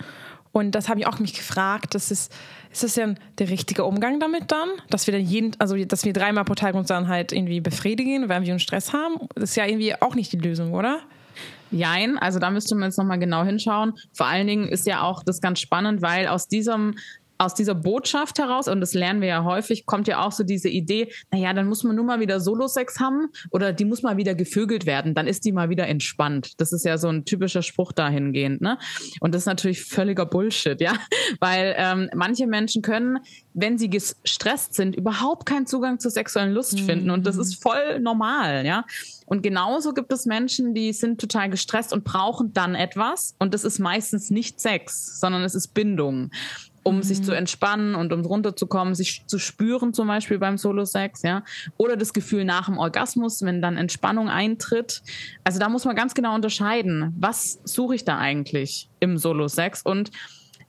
[SPEAKER 3] Und das habe ich auch mich gefragt. Das ist, ist das ja der richtige Umgang damit dann? Dass wir dann jeden, also dass wir dreimal pro Tag uns dann halt irgendwie befriedigen, wenn wir einen Stress haben? Das ist ja irgendwie auch nicht die Lösung, oder?
[SPEAKER 2] Jein, also da müsste man jetzt nochmal genau hinschauen. Vor allen Dingen ist ja auch das ganz spannend, weil aus diesem aus dieser Botschaft heraus, und das lernen wir ja häufig, kommt ja auch so diese Idee, naja, dann muss man nur mal wieder Solo-Sex haben oder die muss mal wieder gevögelt werden, dann ist die mal wieder entspannt. Das ist ja so ein typischer Spruch dahingehend, ne? Und das ist natürlich völliger Bullshit, ja, weil ähm, manche Menschen können, wenn sie gestresst sind, überhaupt keinen Zugang zur sexuellen Lust mhm. finden und das ist voll normal, ja. Und genauso gibt es Menschen, die sind total gestresst und brauchen dann etwas. Und das ist meistens nicht Sex, sondern es ist Bindung um mhm. sich zu mhm. entspannen und um runterzukommen, sich zu spüren, zum Beispiel beim Solo-Sex, ja. Oder das Gefühl nach dem Orgasmus, wenn dann Entspannung eintritt. Also da muss man ganz genau unterscheiden, was suche ich da eigentlich im Solo-Sex und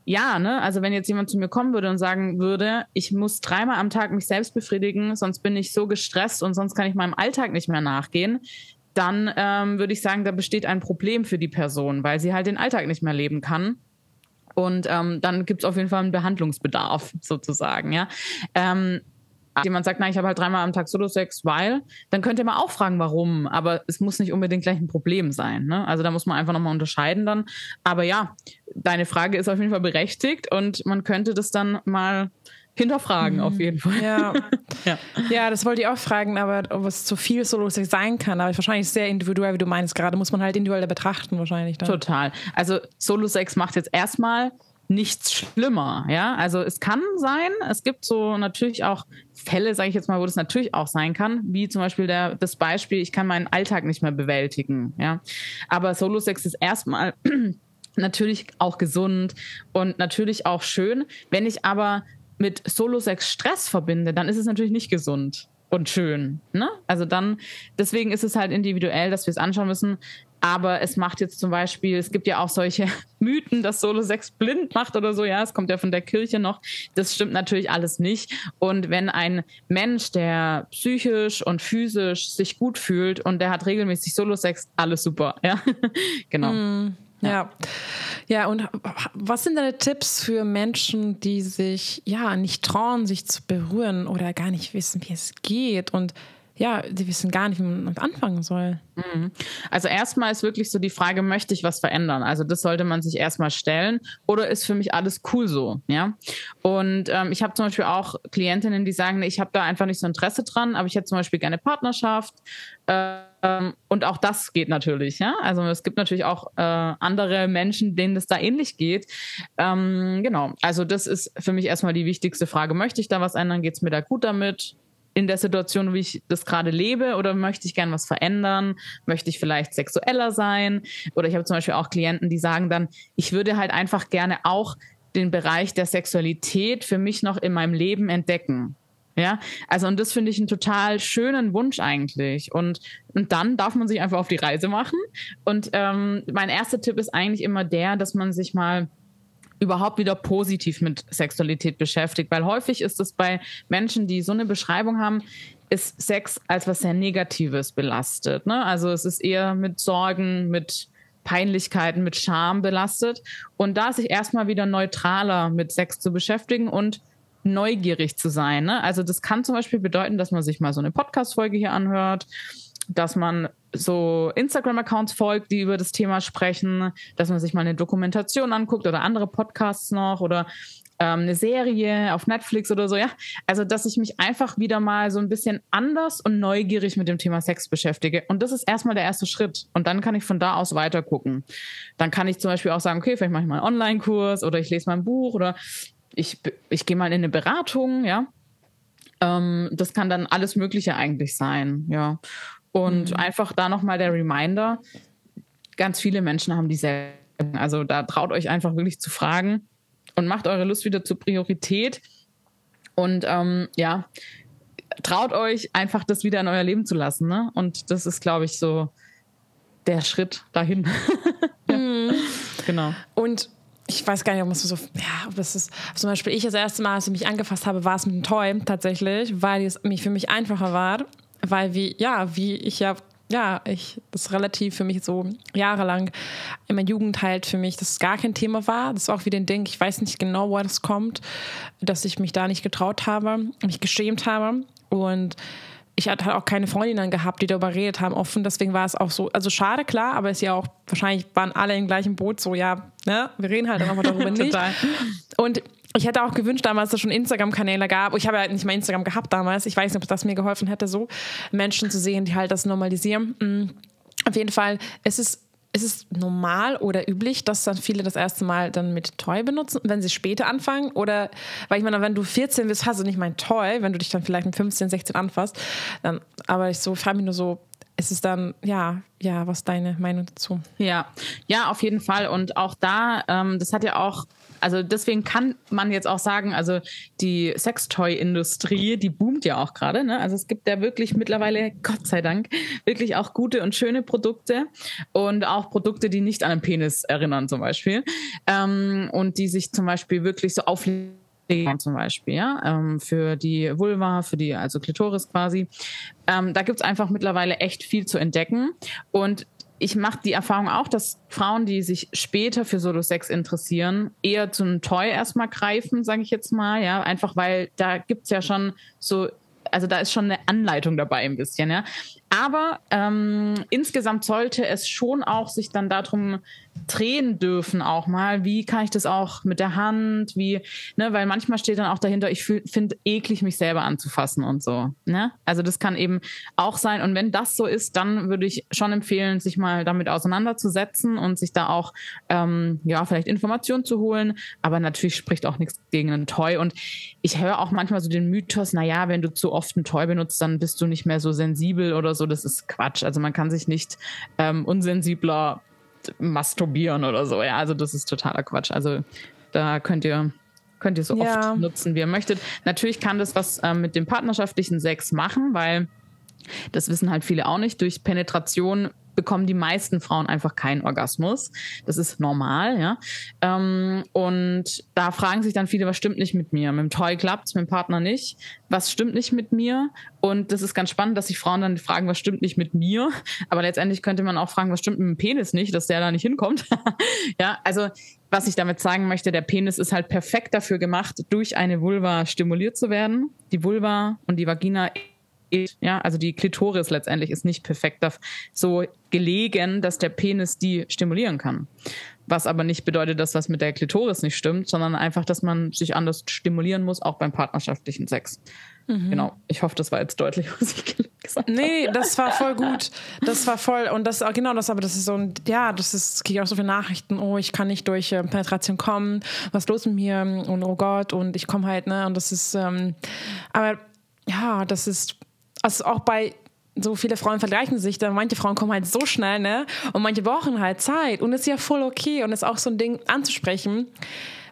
[SPEAKER 2] ja, ne, also wenn jetzt jemand zu mir kommen würde und sagen würde, ich muss dreimal am Tag mich selbst befriedigen, sonst bin ich so gestresst und sonst kann ich meinem Alltag nicht mehr nachgehen, dann ähm, würde ich sagen, da besteht ein Problem für die Person, weil sie halt den Alltag nicht mehr leben kann. Und ähm, dann gibt es auf jeden Fall einen Behandlungsbedarf sozusagen, ja. Ähm, jemand sagt, nein, ich habe halt dreimal am Tag Solo-Sex, weil, dann könnte man auch fragen, warum. Aber es muss nicht unbedingt gleich ein Problem sein. Ne? Also da muss man einfach nochmal unterscheiden dann. Aber ja, deine Frage ist auf jeden Fall berechtigt und man könnte das dann mal hinterfragen, mhm. auf jeden Fall.
[SPEAKER 3] Ja. ja. ja. das wollte ich auch fragen, aber ob es zu viel Solo-Sex sein kann, aber wahrscheinlich sehr individuell, wie du meinst, gerade muss man halt individuell betrachten, wahrscheinlich. Dann.
[SPEAKER 2] Total. Also Solo-Sex macht jetzt erstmal nichts schlimmer, ja. Also es kann sein, es gibt so natürlich auch Fälle, sage ich jetzt mal, wo das natürlich auch sein kann, wie zum Beispiel der, das Beispiel, ich kann meinen Alltag nicht mehr bewältigen, ja. Aber Solo-Sex ist erstmal natürlich auch gesund und natürlich auch schön. Wenn ich aber mit Solo-Sex Stress verbinde, dann ist es natürlich nicht gesund und schön. Ne? Also dann, deswegen ist es halt individuell, dass wir es anschauen müssen. Aber es macht jetzt zum Beispiel, es gibt ja auch solche Mythen, dass Solo-Sex blind macht oder so. Ja, es kommt ja von der Kirche noch. Das stimmt natürlich alles nicht. Und wenn ein Mensch, der psychisch und physisch sich gut fühlt und der hat regelmäßig Solo-Sex, alles super. Ja, genau.
[SPEAKER 3] Mm. Ja. ja, und was sind deine Tipps für Menschen, die sich ja nicht trauen, sich zu berühren oder gar nicht wissen, wie es geht und ja, die wissen gar nicht, wie man anfangen soll.
[SPEAKER 2] Mhm. Also erstmal ist wirklich so die Frage, möchte ich was verändern? Also das sollte man sich erstmal stellen oder ist für mich alles cool so? Ja. Und ähm, ich habe zum Beispiel auch Klientinnen, die sagen, ich habe da einfach nicht so Interesse dran, aber ich hätte zum Beispiel gerne Partnerschaft. Ähm, und auch das geht natürlich, ja. Also es gibt natürlich auch äh, andere Menschen, denen es da ähnlich geht. Ähm, genau. Also das ist für mich erstmal die wichtigste Frage. Möchte ich da was ändern? Geht es mir da gut damit? In der Situation, wie ich das gerade lebe, oder möchte ich gern was verändern? Möchte ich vielleicht sexueller sein? Oder ich habe zum Beispiel auch Klienten, die sagen dann, ich würde halt einfach gerne auch den Bereich der Sexualität für mich noch in meinem Leben entdecken. Ja, also und das finde ich einen total schönen Wunsch eigentlich. Und, und dann darf man sich einfach auf die Reise machen. Und ähm, mein erster Tipp ist eigentlich immer der, dass man sich mal überhaupt wieder positiv mit Sexualität beschäftigt, weil häufig ist es bei Menschen, die so eine Beschreibung haben, ist Sex als was sehr Negatives belastet. Ne? Also es ist eher mit Sorgen, mit Peinlichkeiten, mit Scham belastet. Und da sich erstmal wieder neutraler mit Sex zu beschäftigen und neugierig zu sein. Ne? Also das kann zum Beispiel bedeuten, dass man sich mal so eine Podcast-Folge hier anhört, dass man so Instagram-Accounts folgt, die über das Thema sprechen, dass man sich mal eine Dokumentation anguckt oder andere Podcasts noch oder ähm, eine Serie auf Netflix oder so, ja. Also, dass ich mich einfach wieder mal so ein bisschen anders und neugierig mit dem Thema Sex beschäftige. Und das ist erstmal der erste Schritt. Und dann kann ich von da aus weiter gucken. Dann kann ich zum Beispiel auch sagen, okay, vielleicht mache ich mal einen Online-Kurs oder ich lese mal ein Buch oder ich, ich gehe mal in eine Beratung, ja. Ähm, das kann dann alles Mögliche eigentlich sein, ja. Und mhm. einfach da nochmal der Reminder, ganz viele Menschen haben dieselben. Also da traut euch einfach wirklich zu fragen und macht eure Lust wieder zur Priorität. Und ähm, ja, traut euch einfach das wieder in euer Leben zu lassen. Ne? Und das ist, glaube ich, so der Schritt dahin. ja. mhm.
[SPEAKER 3] Genau. Und ich weiß gar nicht, ob es so, ja, ob das ist, zum Beispiel ich das erste Mal, als ich mich angefasst habe, war es mit dem Toy tatsächlich, weil es für mich einfacher war weil wie, ja, wie ich ja, ja, ich, das relativ für mich so jahrelang in meiner Jugend halt für mich das gar kein Thema war. Das war auch wieder ein Ding, ich weiß nicht genau, woher das kommt, dass ich mich da nicht getraut habe, mich geschämt habe und ich hatte halt auch keine Freundinnen gehabt, die darüber redet haben, offen. Deswegen war es auch so, also schade, klar, aber es ist ja auch, wahrscheinlich waren alle im gleichen Boot, so, ja, ne, wir reden halt einfach darüber nicht. Und ich hätte auch gewünscht damals, dass es schon Instagram-Kanäle gab. Ich habe ja nicht mal Instagram gehabt damals. Ich weiß nicht, ob das mir geholfen hätte, so Menschen zu sehen, die halt das normalisieren. Mhm. Auf jeden Fall, es ist ist es normal oder üblich, dass dann viele das erste Mal dann mit Toy benutzen, wenn sie später anfangen? Oder, weil ich meine, wenn du 14 bist, hast du nicht mein Toy, wenn du dich dann vielleicht mit 15, 16 anfasst. Dann, aber ich so, frage mich nur so, ist es dann, ja, ja, was ist deine Meinung dazu?
[SPEAKER 2] Ja, ja, auf jeden Fall. Und auch da, ähm, das hat ja auch also deswegen kann man jetzt auch sagen, also die Sextoy-Industrie, die boomt ja auch gerade. Ne? Also es gibt ja wirklich mittlerweile, Gott sei Dank, wirklich auch gute und schöne Produkte und auch Produkte, die nicht an einen Penis erinnern zum Beispiel ähm, und die sich zum Beispiel wirklich so auflegen zum Beispiel, ja, ähm, für die Vulva, für die, also Klitoris quasi. Ähm, da gibt's einfach mittlerweile echt viel zu entdecken. Und ich mache die Erfahrung auch, dass Frauen, die sich später für Solo-Sex interessieren, eher zum Toy erstmal greifen, sage ich jetzt mal, ja, einfach weil da gibt's ja schon so, also da ist schon eine Anleitung dabei ein bisschen, ja. Aber ähm, insgesamt sollte es schon auch sich dann darum drehen dürfen auch mal. Wie kann ich das auch mit der Hand? Wie, ne, weil manchmal steht dann auch dahinter, ich finde eklig, mich selber anzufassen und so. Ne? Also das kann eben auch sein. Und wenn das so ist, dann würde ich schon empfehlen, sich mal damit auseinanderzusetzen und sich da auch ähm, ja vielleicht Informationen zu holen. Aber natürlich spricht auch nichts gegen ein Toy. Und ich höre auch manchmal so den Mythos, naja, wenn du zu oft ein Toy benutzt, dann bist du nicht mehr so sensibel oder so. Das ist Quatsch. Also man kann sich nicht ähm, unsensibler masturbieren oder so. Ja, also das ist totaler Quatsch. Also da könnt ihr könnt ihr so ja. oft nutzen, wie ihr möchtet. Natürlich kann das was äh, mit dem partnerschaftlichen Sex machen, weil das wissen halt viele auch nicht. Durch Penetration bekommen die meisten Frauen einfach keinen Orgasmus. Das ist normal, ja. Ähm, und da fragen sich dann viele, was stimmt nicht mit mir? Mit dem Toy klappt's, mit dem Partner nicht. Was stimmt nicht mit mir? Und das ist ganz spannend, dass sich Frauen dann fragen, was stimmt nicht mit mir? Aber letztendlich könnte man auch fragen, was stimmt mit dem Penis nicht, dass der da nicht hinkommt. ja, also was ich damit sagen möchte, der Penis ist halt perfekt dafür gemacht, durch eine Vulva stimuliert zu werden. Die Vulva und die Vagina ja, also die Klitoris letztendlich ist nicht perfekt so gelegen, dass der Penis die stimulieren kann. Was aber nicht bedeutet, dass was mit der Klitoris nicht stimmt, sondern einfach, dass man sich anders stimulieren muss, auch beim partnerschaftlichen Sex. Mhm. Genau. Ich hoffe, das war jetzt deutlich, was ich gesagt
[SPEAKER 3] habe. Nee, das war voll gut. Das war voll. Und das, genau das, aber das ist so ein, ja, das ist, kriege ich auch so viele Nachrichten. Oh, ich kann nicht durch äh, Penetration kommen. Was ist los mit mir? Und oh Gott, und ich komme halt, ne? Und das ist, ähm, aber ja, das ist also auch bei so viele Frauen vergleichen sich, da manche Frauen kommen halt so schnell, ne? Und manche brauchen halt Zeit. Und ist ja voll okay. Und ist auch so ein Ding anzusprechen.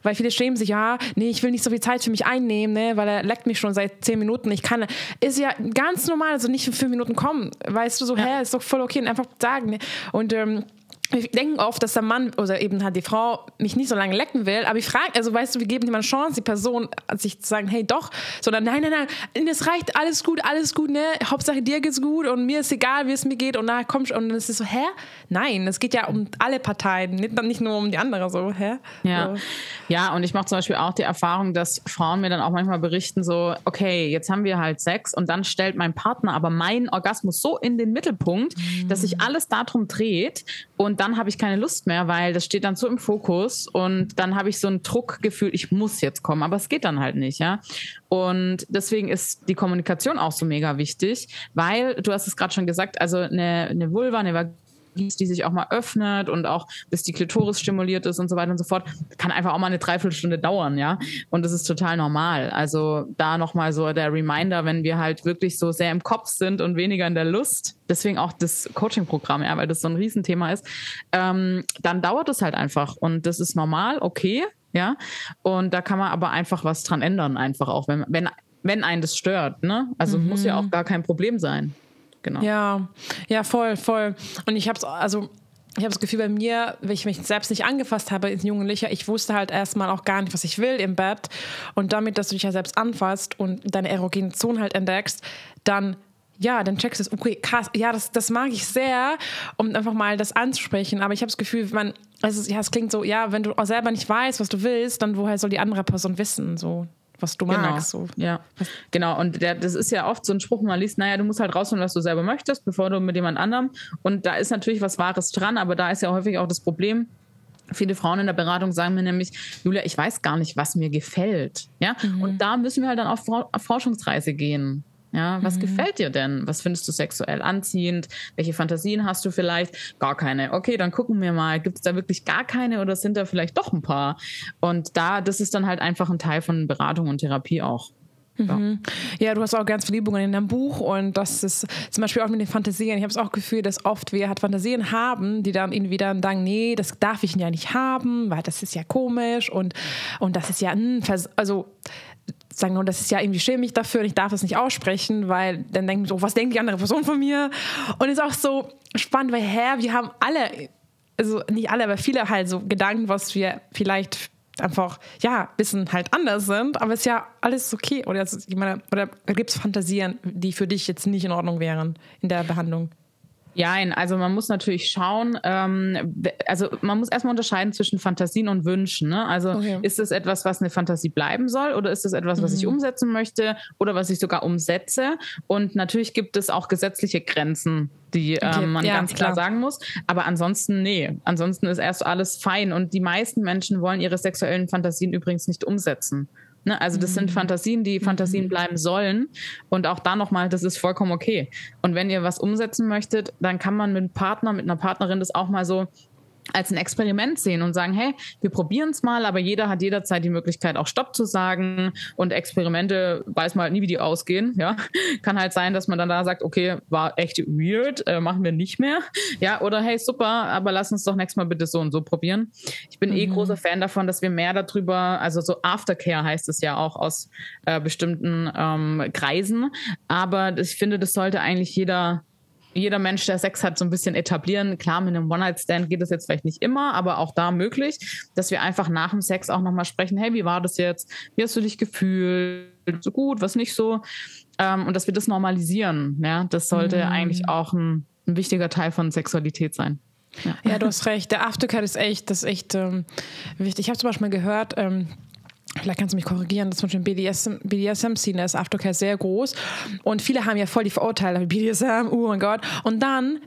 [SPEAKER 3] Weil viele schämen sich, ja, nee, ich will nicht so viel Zeit für mich einnehmen, ne, weil er leckt mich schon seit zehn Minuten. Ich kann, ist ja ganz normal, also nicht für fünf Minuten kommen. Weißt du, so, ja. hä, ist doch voll okay. Und einfach sagen, ne? Und ähm, wir denken oft, dass der Mann oder eben halt die Frau mich nicht so lange lecken will, aber ich frage, also weißt du, wir geben eine Chance, die Person sich zu sagen, hey doch, sondern nein, nein, nein, es reicht, alles gut, alles gut, ne, Hauptsache dir geht's gut und mir ist egal, wie es mir geht und na komm und dann ist es so, hä? Nein, es geht ja um alle Parteien, nicht, nicht nur um die andere, so, hä?
[SPEAKER 2] Ja,
[SPEAKER 3] so.
[SPEAKER 2] ja und ich mache zum Beispiel auch die Erfahrung, dass Frauen mir dann auch manchmal berichten so, okay, jetzt haben wir halt Sex und dann stellt mein Partner aber meinen Orgasmus so in den Mittelpunkt, mhm. dass sich alles darum dreht und dann habe ich keine Lust mehr, weil das steht dann so im Fokus und dann habe ich so ein Druckgefühl, ich muss jetzt kommen, aber es geht dann halt nicht, ja. Und deswegen ist die Kommunikation auch so mega wichtig, weil du hast es gerade schon gesagt, also eine, eine Vulva, eine Vagina, die sich auch mal öffnet und auch bis die Klitoris stimuliert ist und so weiter und so fort, kann einfach auch mal eine Dreiviertelstunde dauern, ja. Und das ist total normal. Also da nochmal so der Reminder, wenn wir halt wirklich so sehr im Kopf sind und weniger in der Lust, deswegen auch das Coaching-Programm, ja, weil das so ein Riesenthema ist, ähm, dann dauert es halt einfach. Und das ist normal, okay, ja. Und da kann man aber einfach was dran ändern, einfach auch, wenn, wenn, wenn einen das stört, ne? Also mhm. muss ja auch gar kein Problem sein
[SPEAKER 3] genau. Ja, ja, voll, voll. Und ich habe es, also ich habe das Gefühl bei mir, wenn ich mich selbst nicht angefasst habe als Jugendlicher, ich wusste halt erstmal auch gar nicht, was ich will im Bett. Und damit, dass du dich ja selbst anfasst und deine erogene Zone halt entdeckst, dann ja, dann checkst du es, okay, krass, ja, das, das mag ich sehr, um einfach mal das anzusprechen. Aber ich habe das Gefühl, man, also, ja, es klingt so, ja, wenn du selber nicht weißt, was du willst, dann woher soll die andere Person wissen? So was du
[SPEAKER 2] genau.
[SPEAKER 3] magst. So.
[SPEAKER 2] Ja, genau. Und der, das ist ja oft so ein Spruch, man liest, naja, du musst halt rausfinden, was du selber möchtest, bevor du mit jemand anderem. Und da ist natürlich was Wahres dran, aber da ist ja häufig auch das Problem, Viele Frauen in der Beratung sagen mir nämlich, Julia, ich weiß gar nicht, was mir gefällt. Ja? Mhm. Und da müssen wir halt dann auf Forschungsreise gehen. Ja, was mhm. gefällt dir denn? Was findest du sexuell anziehend? Welche Fantasien hast du vielleicht? Gar keine. Okay, dann gucken wir mal. Gibt es da wirklich gar keine oder sind da vielleicht doch ein paar? Und da, das ist dann halt einfach ein Teil von Beratung und Therapie auch.
[SPEAKER 3] Ja. Mhm. ja. du hast auch ganz viele Übungen in deinem Buch und das ist zum Beispiel auch mit den Fantasien. Ich habe es auch Gefühl, dass oft wir halt Fantasien haben, die dann irgendwie dann sagen, nee, das darf ich ja nicht haben, weil das ist ja komisch und, und das ist ja, hm, also sagen, und das ist ja irgendwie schäme ich dafür und ich darf das nicht aussprechen, weil dann denken so, was denkt die andere Person von mir? Und ist auch so spannend, weil, hä, wir haben alle, also nicht alle, aber viele halt so Gedanken, was wir vielleicht einfach, ja, wissen halt anders sind, aber es ist ja alles okay. Oder, oder gibt es Fantasien, die für dich jetzt nicht in Ordnung wären in der Behandlung?
[SPEAKER 2] Ja, also man muss natürlich schauen, ähm, also man muss erstmal unterscheiden zwischen Fantasien und Wünschen. Ne? Also okay. ist es etwas, was eine Fantasie bleiben soll oder ist es etwas, was mhm. ich umsetzen möchte oder was ich sogar umsetze? Und natürlich gibt es auch gesetzliche Grenzen, die okay. ähm, man ja, ganz klar, klar sagen muss. Aber ansonsten, nee, ansonsten ist erst alles fein. Und die meisten Menschen wollen ihre sexuellen Fantasien übrigens nicht umsetzen. Ne? Also das sind mhm. Fantasien, die Fantasien mhm. bleiben sollen. Und auch da nochmal, das ist vollkommen okay. Und wenn ihr was umsetzen möchtet, dann kann man mit einem Partner, mit einer Partnerin das auch mal so als ein Experiment sehen und sagen, hey, wir probieren es mal, aber jeder hat jederzeit die Möglichkeit, auch Stopp zu sagen. Und Experimente weiß man halt nie, wie die ausgehen. Ja, kann halt sein, dass man dann da sagt, okay, war echt weird, äh, machen wir nicht mehr. Ja, oder hey, super, aber lass uns doch nächstes Mal bitte so und so probieren. Ich bin eh mhm. eh großer Fan davon, dass wir mehr darüber, also so Aftercare heißt es ja auch aus äh, bestimmten ähm, Kreisen. Aber ich finde, das sollte eigentlich jeder jeder Mensch, der Sex hat, so ein bisschen etablieren. Klar, mit einem One-Night-Stand geht es jetzt vielleicht nicht immer, aber auch da möglich, dass wir einfach nach dem Sex auch nochmal sprechen, hey, wie war das jetzt? Wie hast du dich gefühlt? So gut, was nicht so? Ähm, und dass wir das normalisieren. Ja, das sollte mhm. eigentlich auch ein, ein wichtiger Teil von Sexualität sein.
[SPEAKER 3] Ja. ja, du hast recht. Der Aftercare ist echt, das ist echt ähm, wichtig. Ich habe zum Beispiel mal gehört, ähm, Vielleicht kannst du mich korrigieren, das ist BDSM, BDSM-Szene ist Aftercare sehr groß und viele haben ja voll die Verurteile, BDSM, oh mein Gott. Und dann,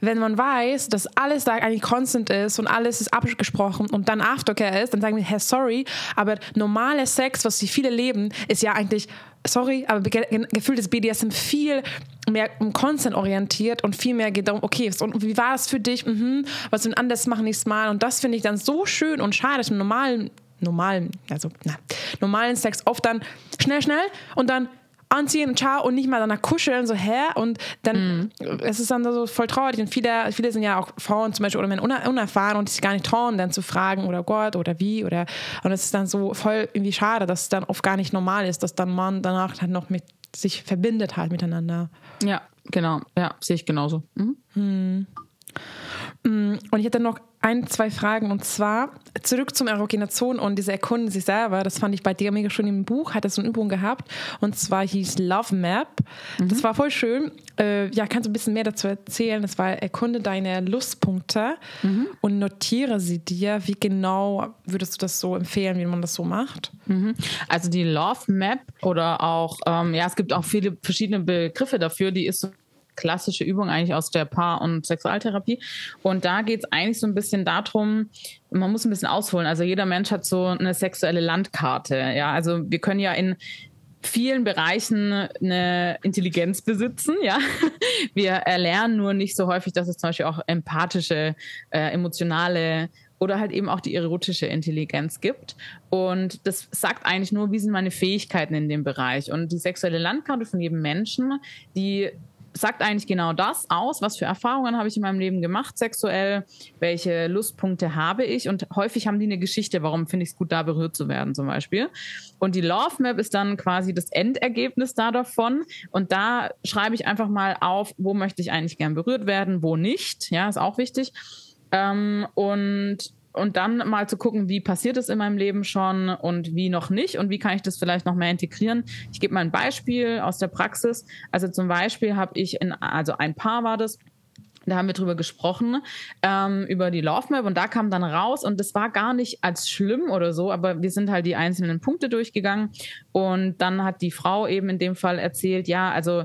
[SPEAKER 3] wenn man weiß, dass alles da eigentlich constant ist und alles ist abgesprochen und dann Aftercare ist, dann sagen wir, hey, sorry, aber normale Sex, was sie viele leben, ist ja eigentlich, sorry, aber gefühlt ist BDSM viel mehr constant orientiert und viel mehr geht darum, okay, und wie war das für dich? Mhm, was wir anders machen nächstes Mal? Und das finde ich dann so schön und schade, dass im normalen normalen, also na, normalen Sex oft dann schnell, schnell und dann anziehen, ciao und nicht mal danach kuscheln, so hä? Und dann, mm. es ist dann so voll traurig. Und viele, viele sind ja auch Frauen zum Beispiel oder Männer unerfahren und sich gar nicht trauen, dann zu fragen oder Gott oder wie oder und es ist dann so voll irgendwie schade, dass es dann oft gar nicht normal ist, dass dann man danach halt noch mit sich verbindet halt miteinander.
[SPEAKER 2] Ja, genau. Ja, sehe ich genauso. Mhm. Hm.
[SPEAKER 3] Mm, und ich hätte noch ein, zwei Fragen und zwar zurück zum Erogenation und diese Erkunden sich selber. Das fand ich bei dir mega schön im Buch, hat es so eine Übung gehabt und zwar hieß Love Map. Mhm. Das war voll schön. Äh, ja, kannst du ein bisschen mehr dazu erzählen? Das war Erkunde deine Lustpunkte mhm. und notiere sie dir. Wie genau würdest du das so empfehlen, wie man das so macht?
[SPEAKER 2] Mhm. Also die Love Map oder auch, ähm, ja, es gibt auch viele verschiedene Begriffe dafür, die ist so klassische Übung eigentlich aus der Paar- und Sexualtherapie. Und da geht es eigentlich so ein bisschen darum, man muss ein bisschen ausholen. Also jeder Mensch hat so eine sexuelle Landkarte. Ja, also wir können ja in vielen Bereichen eine Intelligenz besitzen, ja. Wir erlernen nur nicht so häufig, dass es zum Beispiel auch empathische, äh, emotionale oder halt eben auch die erotische Intelligenz gibt. Und das sagt eigentlich nur, wie sind meine Fähigkeiten in dem Bereich. Und die sexuelle Landkarte von jedem Menschen, die sagt eigentlich genau das aus, was für Erfahrungen habe ich in meinem Leben gemacht sexuell, welche Lustpunkte habe ich und häufig haben die eine Geschichte, warum finde ich es gut, da berührt zu werden zum Beispiel. Und die Love Map ist dann quasi das Endergebnis da davon und da schreibe ich einfach mal auf, wo möchte ich eigentlich gern berührt werden, wo nicht, ja, ist auch wichtig. Ähm, und und dann mal zu gucken, wie passiert es in meinem Leben schon und wie noch nicht und wie kann ich das vielleicht noch mehr integrieren. Ich gebe mal ein Beispiel aus der Praxis. Also zum Beispiel habe ich in, also ein Paar war das, da haben wir drüber gesprochen, ähm, über die Love Map und da kam dann raus und das war gar nicht als schlimm oder so, aber wir sind halt die einzelnen Punkte durchgegangen und dann hat die Frau eben in dem Fall erzählt, ja, also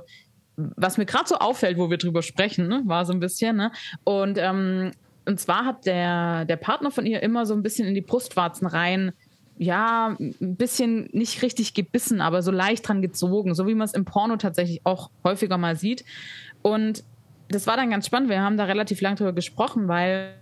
[SPEAKER 2] was mir gerade so auffällt, wo wir drüber sprechen, ne, war so ein bisschen, ne? Und ähm, und zwar hat der, der Partner von ihr immer so ein bisschen in die Brustwarzen rein ja, ein bisschen nicht richtig gebissen, aber so leicht dran gezogen, so wie man es im Porno tatsächlich auch häufiger mal sieht. Und das war dann ganz spannend. Wir haben da relativ lang drüber gesprochen, weil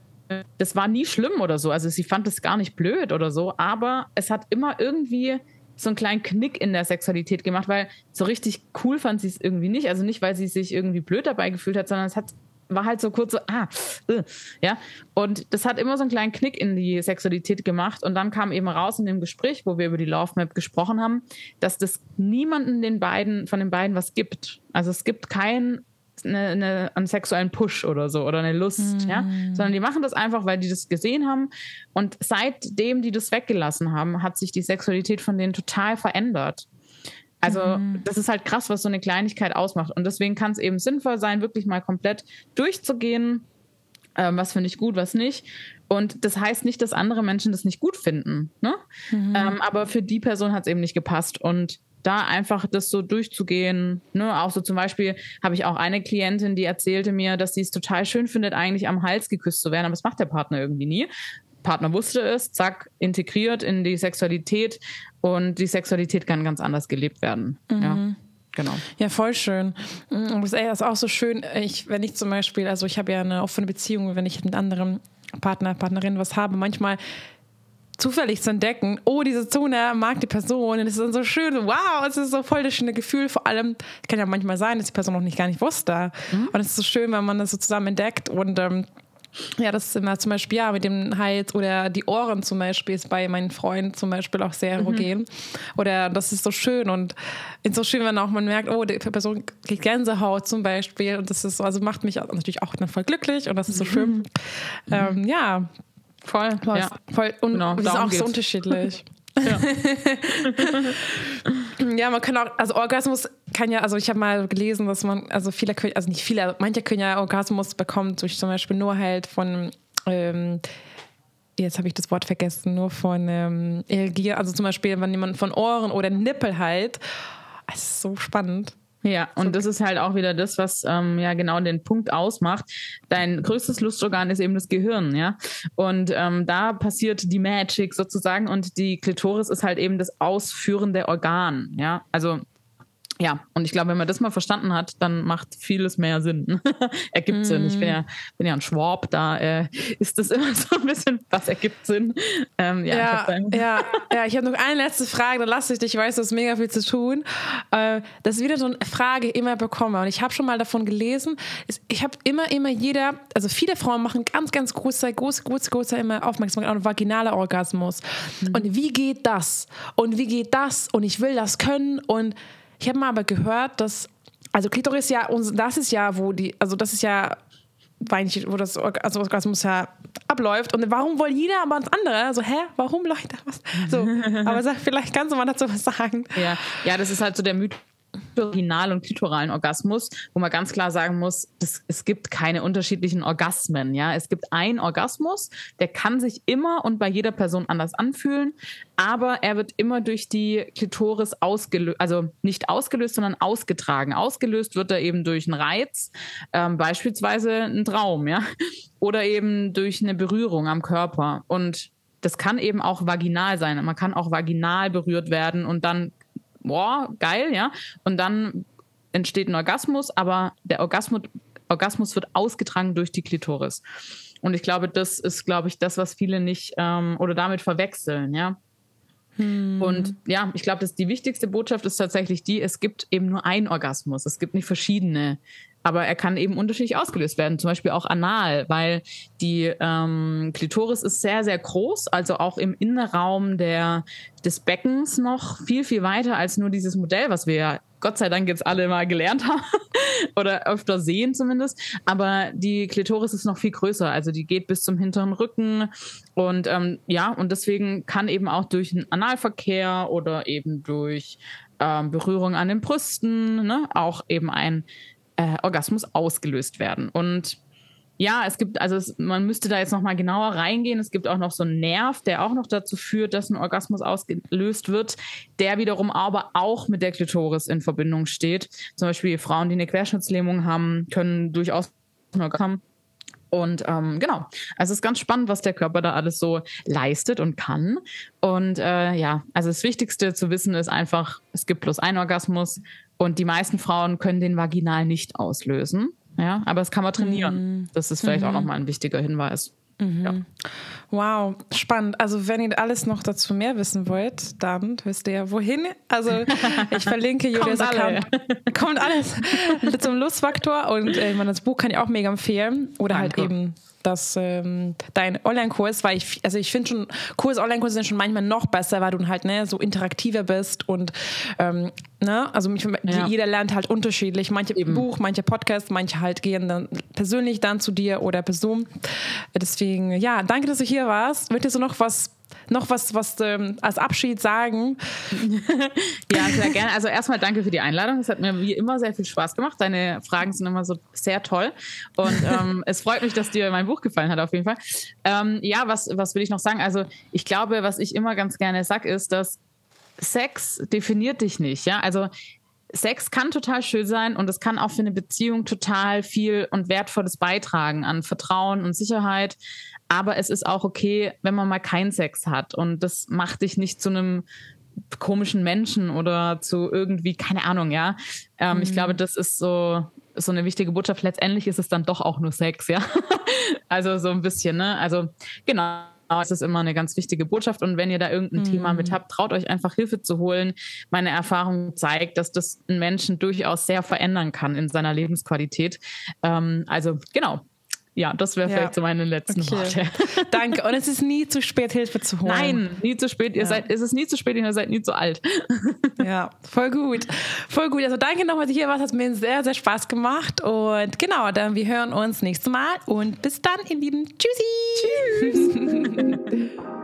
[SPEAKER 2] das war nie schlimm oder so. Also sie fand es gar nicht blöd oder so, aber es hat immer irgendwie so einen kleinen Knick in der Sexualität gemacht, weil so richtig cool fand sie es irgendwie nicht. Also nicht, weil sie sich irgendwie blöd dabei gefühlt hat, sondern es hat war halt so kurz so, ah, äh, ja. Und das hat immer so einen kleinen Knick in die Sexualität gemacht. Und dann kam eben raus in dem Gespräch, wo wir über die Love Map gesprochen haben, dass das niemanden den beiden, von den beiden was gibt. Also es gibt keinen eine, eine, einen sexuellen Push oder so oder eine Lust, mhm. ja, sondern die machen das einfach, weil die das gesehen haben und seitdem die das weggelassen haben, hat sich die Sexualität von denen total verändert. Also mhm. das ist halt krass, was so eine Kleinigkeit ausmacht und deswegen kann es eben sinnvoll sein, wirklich mal komplett durchzugehen, ähm, was finde ich gut, was nicht. Und das heißt nicht, dass andere Menschen das nicht gut finden, ne? Mhm. Ähm, aber für die Person hat es eben nicht gepasst und da einfach das so durchzugehen. Ne? Auch so zum Beispiel habe ich auch eine Klientin, die erzählte mir, dass sie es total schön findet, eigentlich am Hals geküsst zu werden, aber das macht der Partner irgendwie nie. Partner wusste es, zack, integriert in die Sexualität und die Sexualität kann ganz anders gelebt werden. Mhm. Ja. Genau.
[SPEAKER 3] Ja, voll schön. Das ist auch so schön, ich, wenn ich zum Beispiel, also ich habe ja eine offene Beziehung, wenn ich mit anderen Partner, Partnerinnen was habe, manchmal zufällig zu entdecken, oh, diese Zone mag die Person und es ist dann so schön, wow, es ist so voll das schöne Gefühl. Vor allem, kann ja manchmal sein, dass die Person noch nicht gar nicht wusste. Mhm. Und es ist so schön, wenn man das so zusammen entdeckt und ähm, ja, das ist immer zum Beispiel, ja, mit dem Hals oder die Ohren zum Beispiel ist bei meinen Freunden zum Beispiel auch sehr erogen. Mhm. Oder das ist so schön und ist so schön, wenn auch man merkt, oh, die Person kriegt Gänsehaut zum Beispiel und das ist so, also macht mich natürlich auch dann voll glücklich und das ist so schön. Mhm. Ähm, ja,
[SPEAKER 2] Voll.
[SPEAKER 3] Ja. voll. Und genau, das ist auch geht's. so unterschiedlich. Ja. ja, man kann auch, also Orgasmus kann ja, also ich habe mal gelesen, dass man, also viele können, also nicht viele, manche können ja Orgasmus bekommen durch zum Beispiel nur halt von, ähm, jetzt habe ich das Wort vergessen, nur von ähm, also zum Beispiel, wenn jemand von Ohren oder Nippel halt, das ist so spannend.
[SPEAKER 2] Ja, und so. das ist halt auch wieder das, was ähm, ja genau den Punkt ausmacht. Dein größtes Lustorgan ist eben das Gehirn, ja. Und ähm, da passiert die Magic sozusagen und die Klitoris ist halt eben das ausführende Organ, ja. Also ja, und ich glaube, wenn man das mal verstanden hat, dann macht vieles mehr Sinn. ergibt Sinn. Ich bin ja, bin ja ein Schwab, da äh, ist das immer so ein bisschen, was ergibt Sinn.
[SPEAKER 3] Ähm, ja, ja, ich ja, ja, ich habe noch eine letzte Frage, dann lasse ich dich, ich weiß, du hast mega viel zu tun. Äh, das ist wieder so eine Frage, die ich immer bekomme. Und ich habe schon mal davon gelesen, ich habe immer, immer jeder, also viele Frauen machen ganz, ganz große, große, große, große immer Aufmerksamkeit auf vaginaler Orgasmus. Mhm. Und wie geht das? Und wie geht das? Und ich will das können und ich habe mal aber gehört, dass, also Klitoris ja, das ist ja, wo die, also das ist ja, wo das also Orgasmus ja abläuft. Und warum wohl jeder aber das andere? Also, hä, warum Leute? Was? So, aber sag, vielleicht kannst du mal dazu was sagen.
[SPEAKER 2] Ja, ja das ist halt so der Mythos vaginal und klitoralen Orgasmus, wo man ganz klar sagen muss, das, es gibt keine unterschiedlichen Orgasmen. Ja, es gibt einen Orgasmus, der kann sich immer und bei jeder Person anders anfühlen, aber er wird immer durch die Klitoris ausgelöst, also nicht ausgelöst, sondern ausgetragen. Ausgelöst wird er eben durch einen Reiz, ähm, beispielsweise einen Traum, ja, oder eben durch eine Berührung am Körper und das kann eben auch vaginal sein. Man kann auch vaginal berührt werden und dann boah, geil, ja. Und dann entsteht ein Orgasmus, aber der Orgasmus, Orgasmus wird ausgetragen durch die Klitoris. Und ich glaube, das ist, glaube ich, das, was viele nicht ähm, oder damit verwechseln, ja. Hm. Und ja, ich glaube, dass die wichtigste Botschaft ist tatsächlich die, es gibt eben nur einen Orgasmus. Es gibt nicht verschiedene aber er kann eben unterschiedlich ausgelöst werden, zum Beispiel auch anal, weil die ähm, Klitoris ist sehr, sehr groß, also auch im Innenraum der, des Beckens noch viel, viel weiter als nur dieses Modell, was wir ja Gott sei Dank jetzt alle mal gelernt haben oder öfter sehen zumindest. Aber die Klitoris ist noch viel größer, also die geht bis zum hinteren Rücken und ähm, ja, und deswegen kann eben auch durch einen Analverkehr oder eben durch ähm, Berührung an den Brüsten ne, auch eben ein äh, Orgasmus ausgelöst werden. Und ja, es gibt, also es, man müsste da jetzt nochmal genauer reingehen. Es gibt auch noch so einen Nerv, der auch noch dazu führt, dass ein Orgasmus ausgelöst wird, der wiederum aber auch mit der Klitoris in Verbindung steht. Zum Beispiel Frauen, die eine Querschnittslähmung haben, können durchaus einen Orgasmus haben. Und ähm, genau, also es ist ganz spannend, was der Körper da alles so leistet und kann. Und äh, ja, also das Wichtigste zu wissen ist einfach, es gibt bloß einen Orgasmus und die meisten Frauen können den vaginal nicht auslösen. Ja, aber das kann man trainieren. Mhm. Das ist vielleicht mhm. auch nochmal ein wichtiger Hinweis.
[SPEAKER 3] Mhm. Ja. Wow, spannend. Also wenn ihr alles noch dazu mehr wissen wollt, dann wisst ihr ja wohin. Also ich verlinke Julias kommt Account. Alle. Kommt alles zum Lustfaktor und äh, das Buch kann ich auch mega empfehlen. Oder halt Danke. halt eben dass ähm, dein Online-Kurs, weil ich, also ich finde schon, Kurs, Online-Kurse sind schon manchmal noch besser, weil du halt ne, so interaktiver bist und ähm, ne, also mich, ja. jeder lernt halt unterschiedlich. Manche Eben. Buch, manche Podcast, manche halt gehen dann persönlich dann zu dir oder Person. Deswegen, ja, danke, dass du hier warst. Möchtest du noch was noch was, was ähm, als Abschied sagen?
[SPEAKER 2] ja, sehr gerne. Also erstmal danke für die Einladung. Es hat mir wie immer sehr viel Spaß gemacht. Deine Fragen sind immer so sehr toll. Und ähm, es freut mich, dass dir mein Buch gefallen hat, auf jeden Fall. Ähm, ja, was, was will ich noch sagen? Also ich glaube, was ich immer ganz gerne sage, ist, dass Sex definiert dich nicht. Ja, also Sex kann total schön sein und es kann auch für eine Beziehung total viel und Wertvolles beitragen an Vertrauen und Sicherheit. Aber es ist auch okay, wenn man mal keinen Sex hat. Und das macht dich nicht zu einem komischen Menschen oder zu irgendwie, keine Ahnung, ja. Ähm, mhm. Ich glaube, das ist so, so eine wichtige Botschaft. Letztendlich ist es dann doch auch nur Sex, ja. also so ein bisschen, ne? Also genau. Es ist immer eine ganz wichtige Botschaft. Und wenn ihr da irgendein mhm. Thema mit habt, traut euch einfach Hilfe zu holen. Meine Erfahrung zeigt, dass das einen Menschen durchaus sehr verändern kann in seiner Lebensqualität. Ähm, also genau, ja, das wäre ja. vielleicht so meine letzten okay. Worte.
[SPEAKER 3] Danke. Und es ist nie zu spät, Hilfe zu holen.
[SPEAKER 2] Nein, nie zu spät. Ihr ja. seid, es ist nie zu spät, ihr seid nie zu alt.
[SPEAKER 3] Ja, voll gut. Voll gut. Also danke nochmal, dass ihr hier warst. Hat mir sehr, sehr Spaß gemacht. Und genau, dann wir hören uns nächstes Mal. Und bis dann, ihr Lieben. Tschüssi. Tschüss.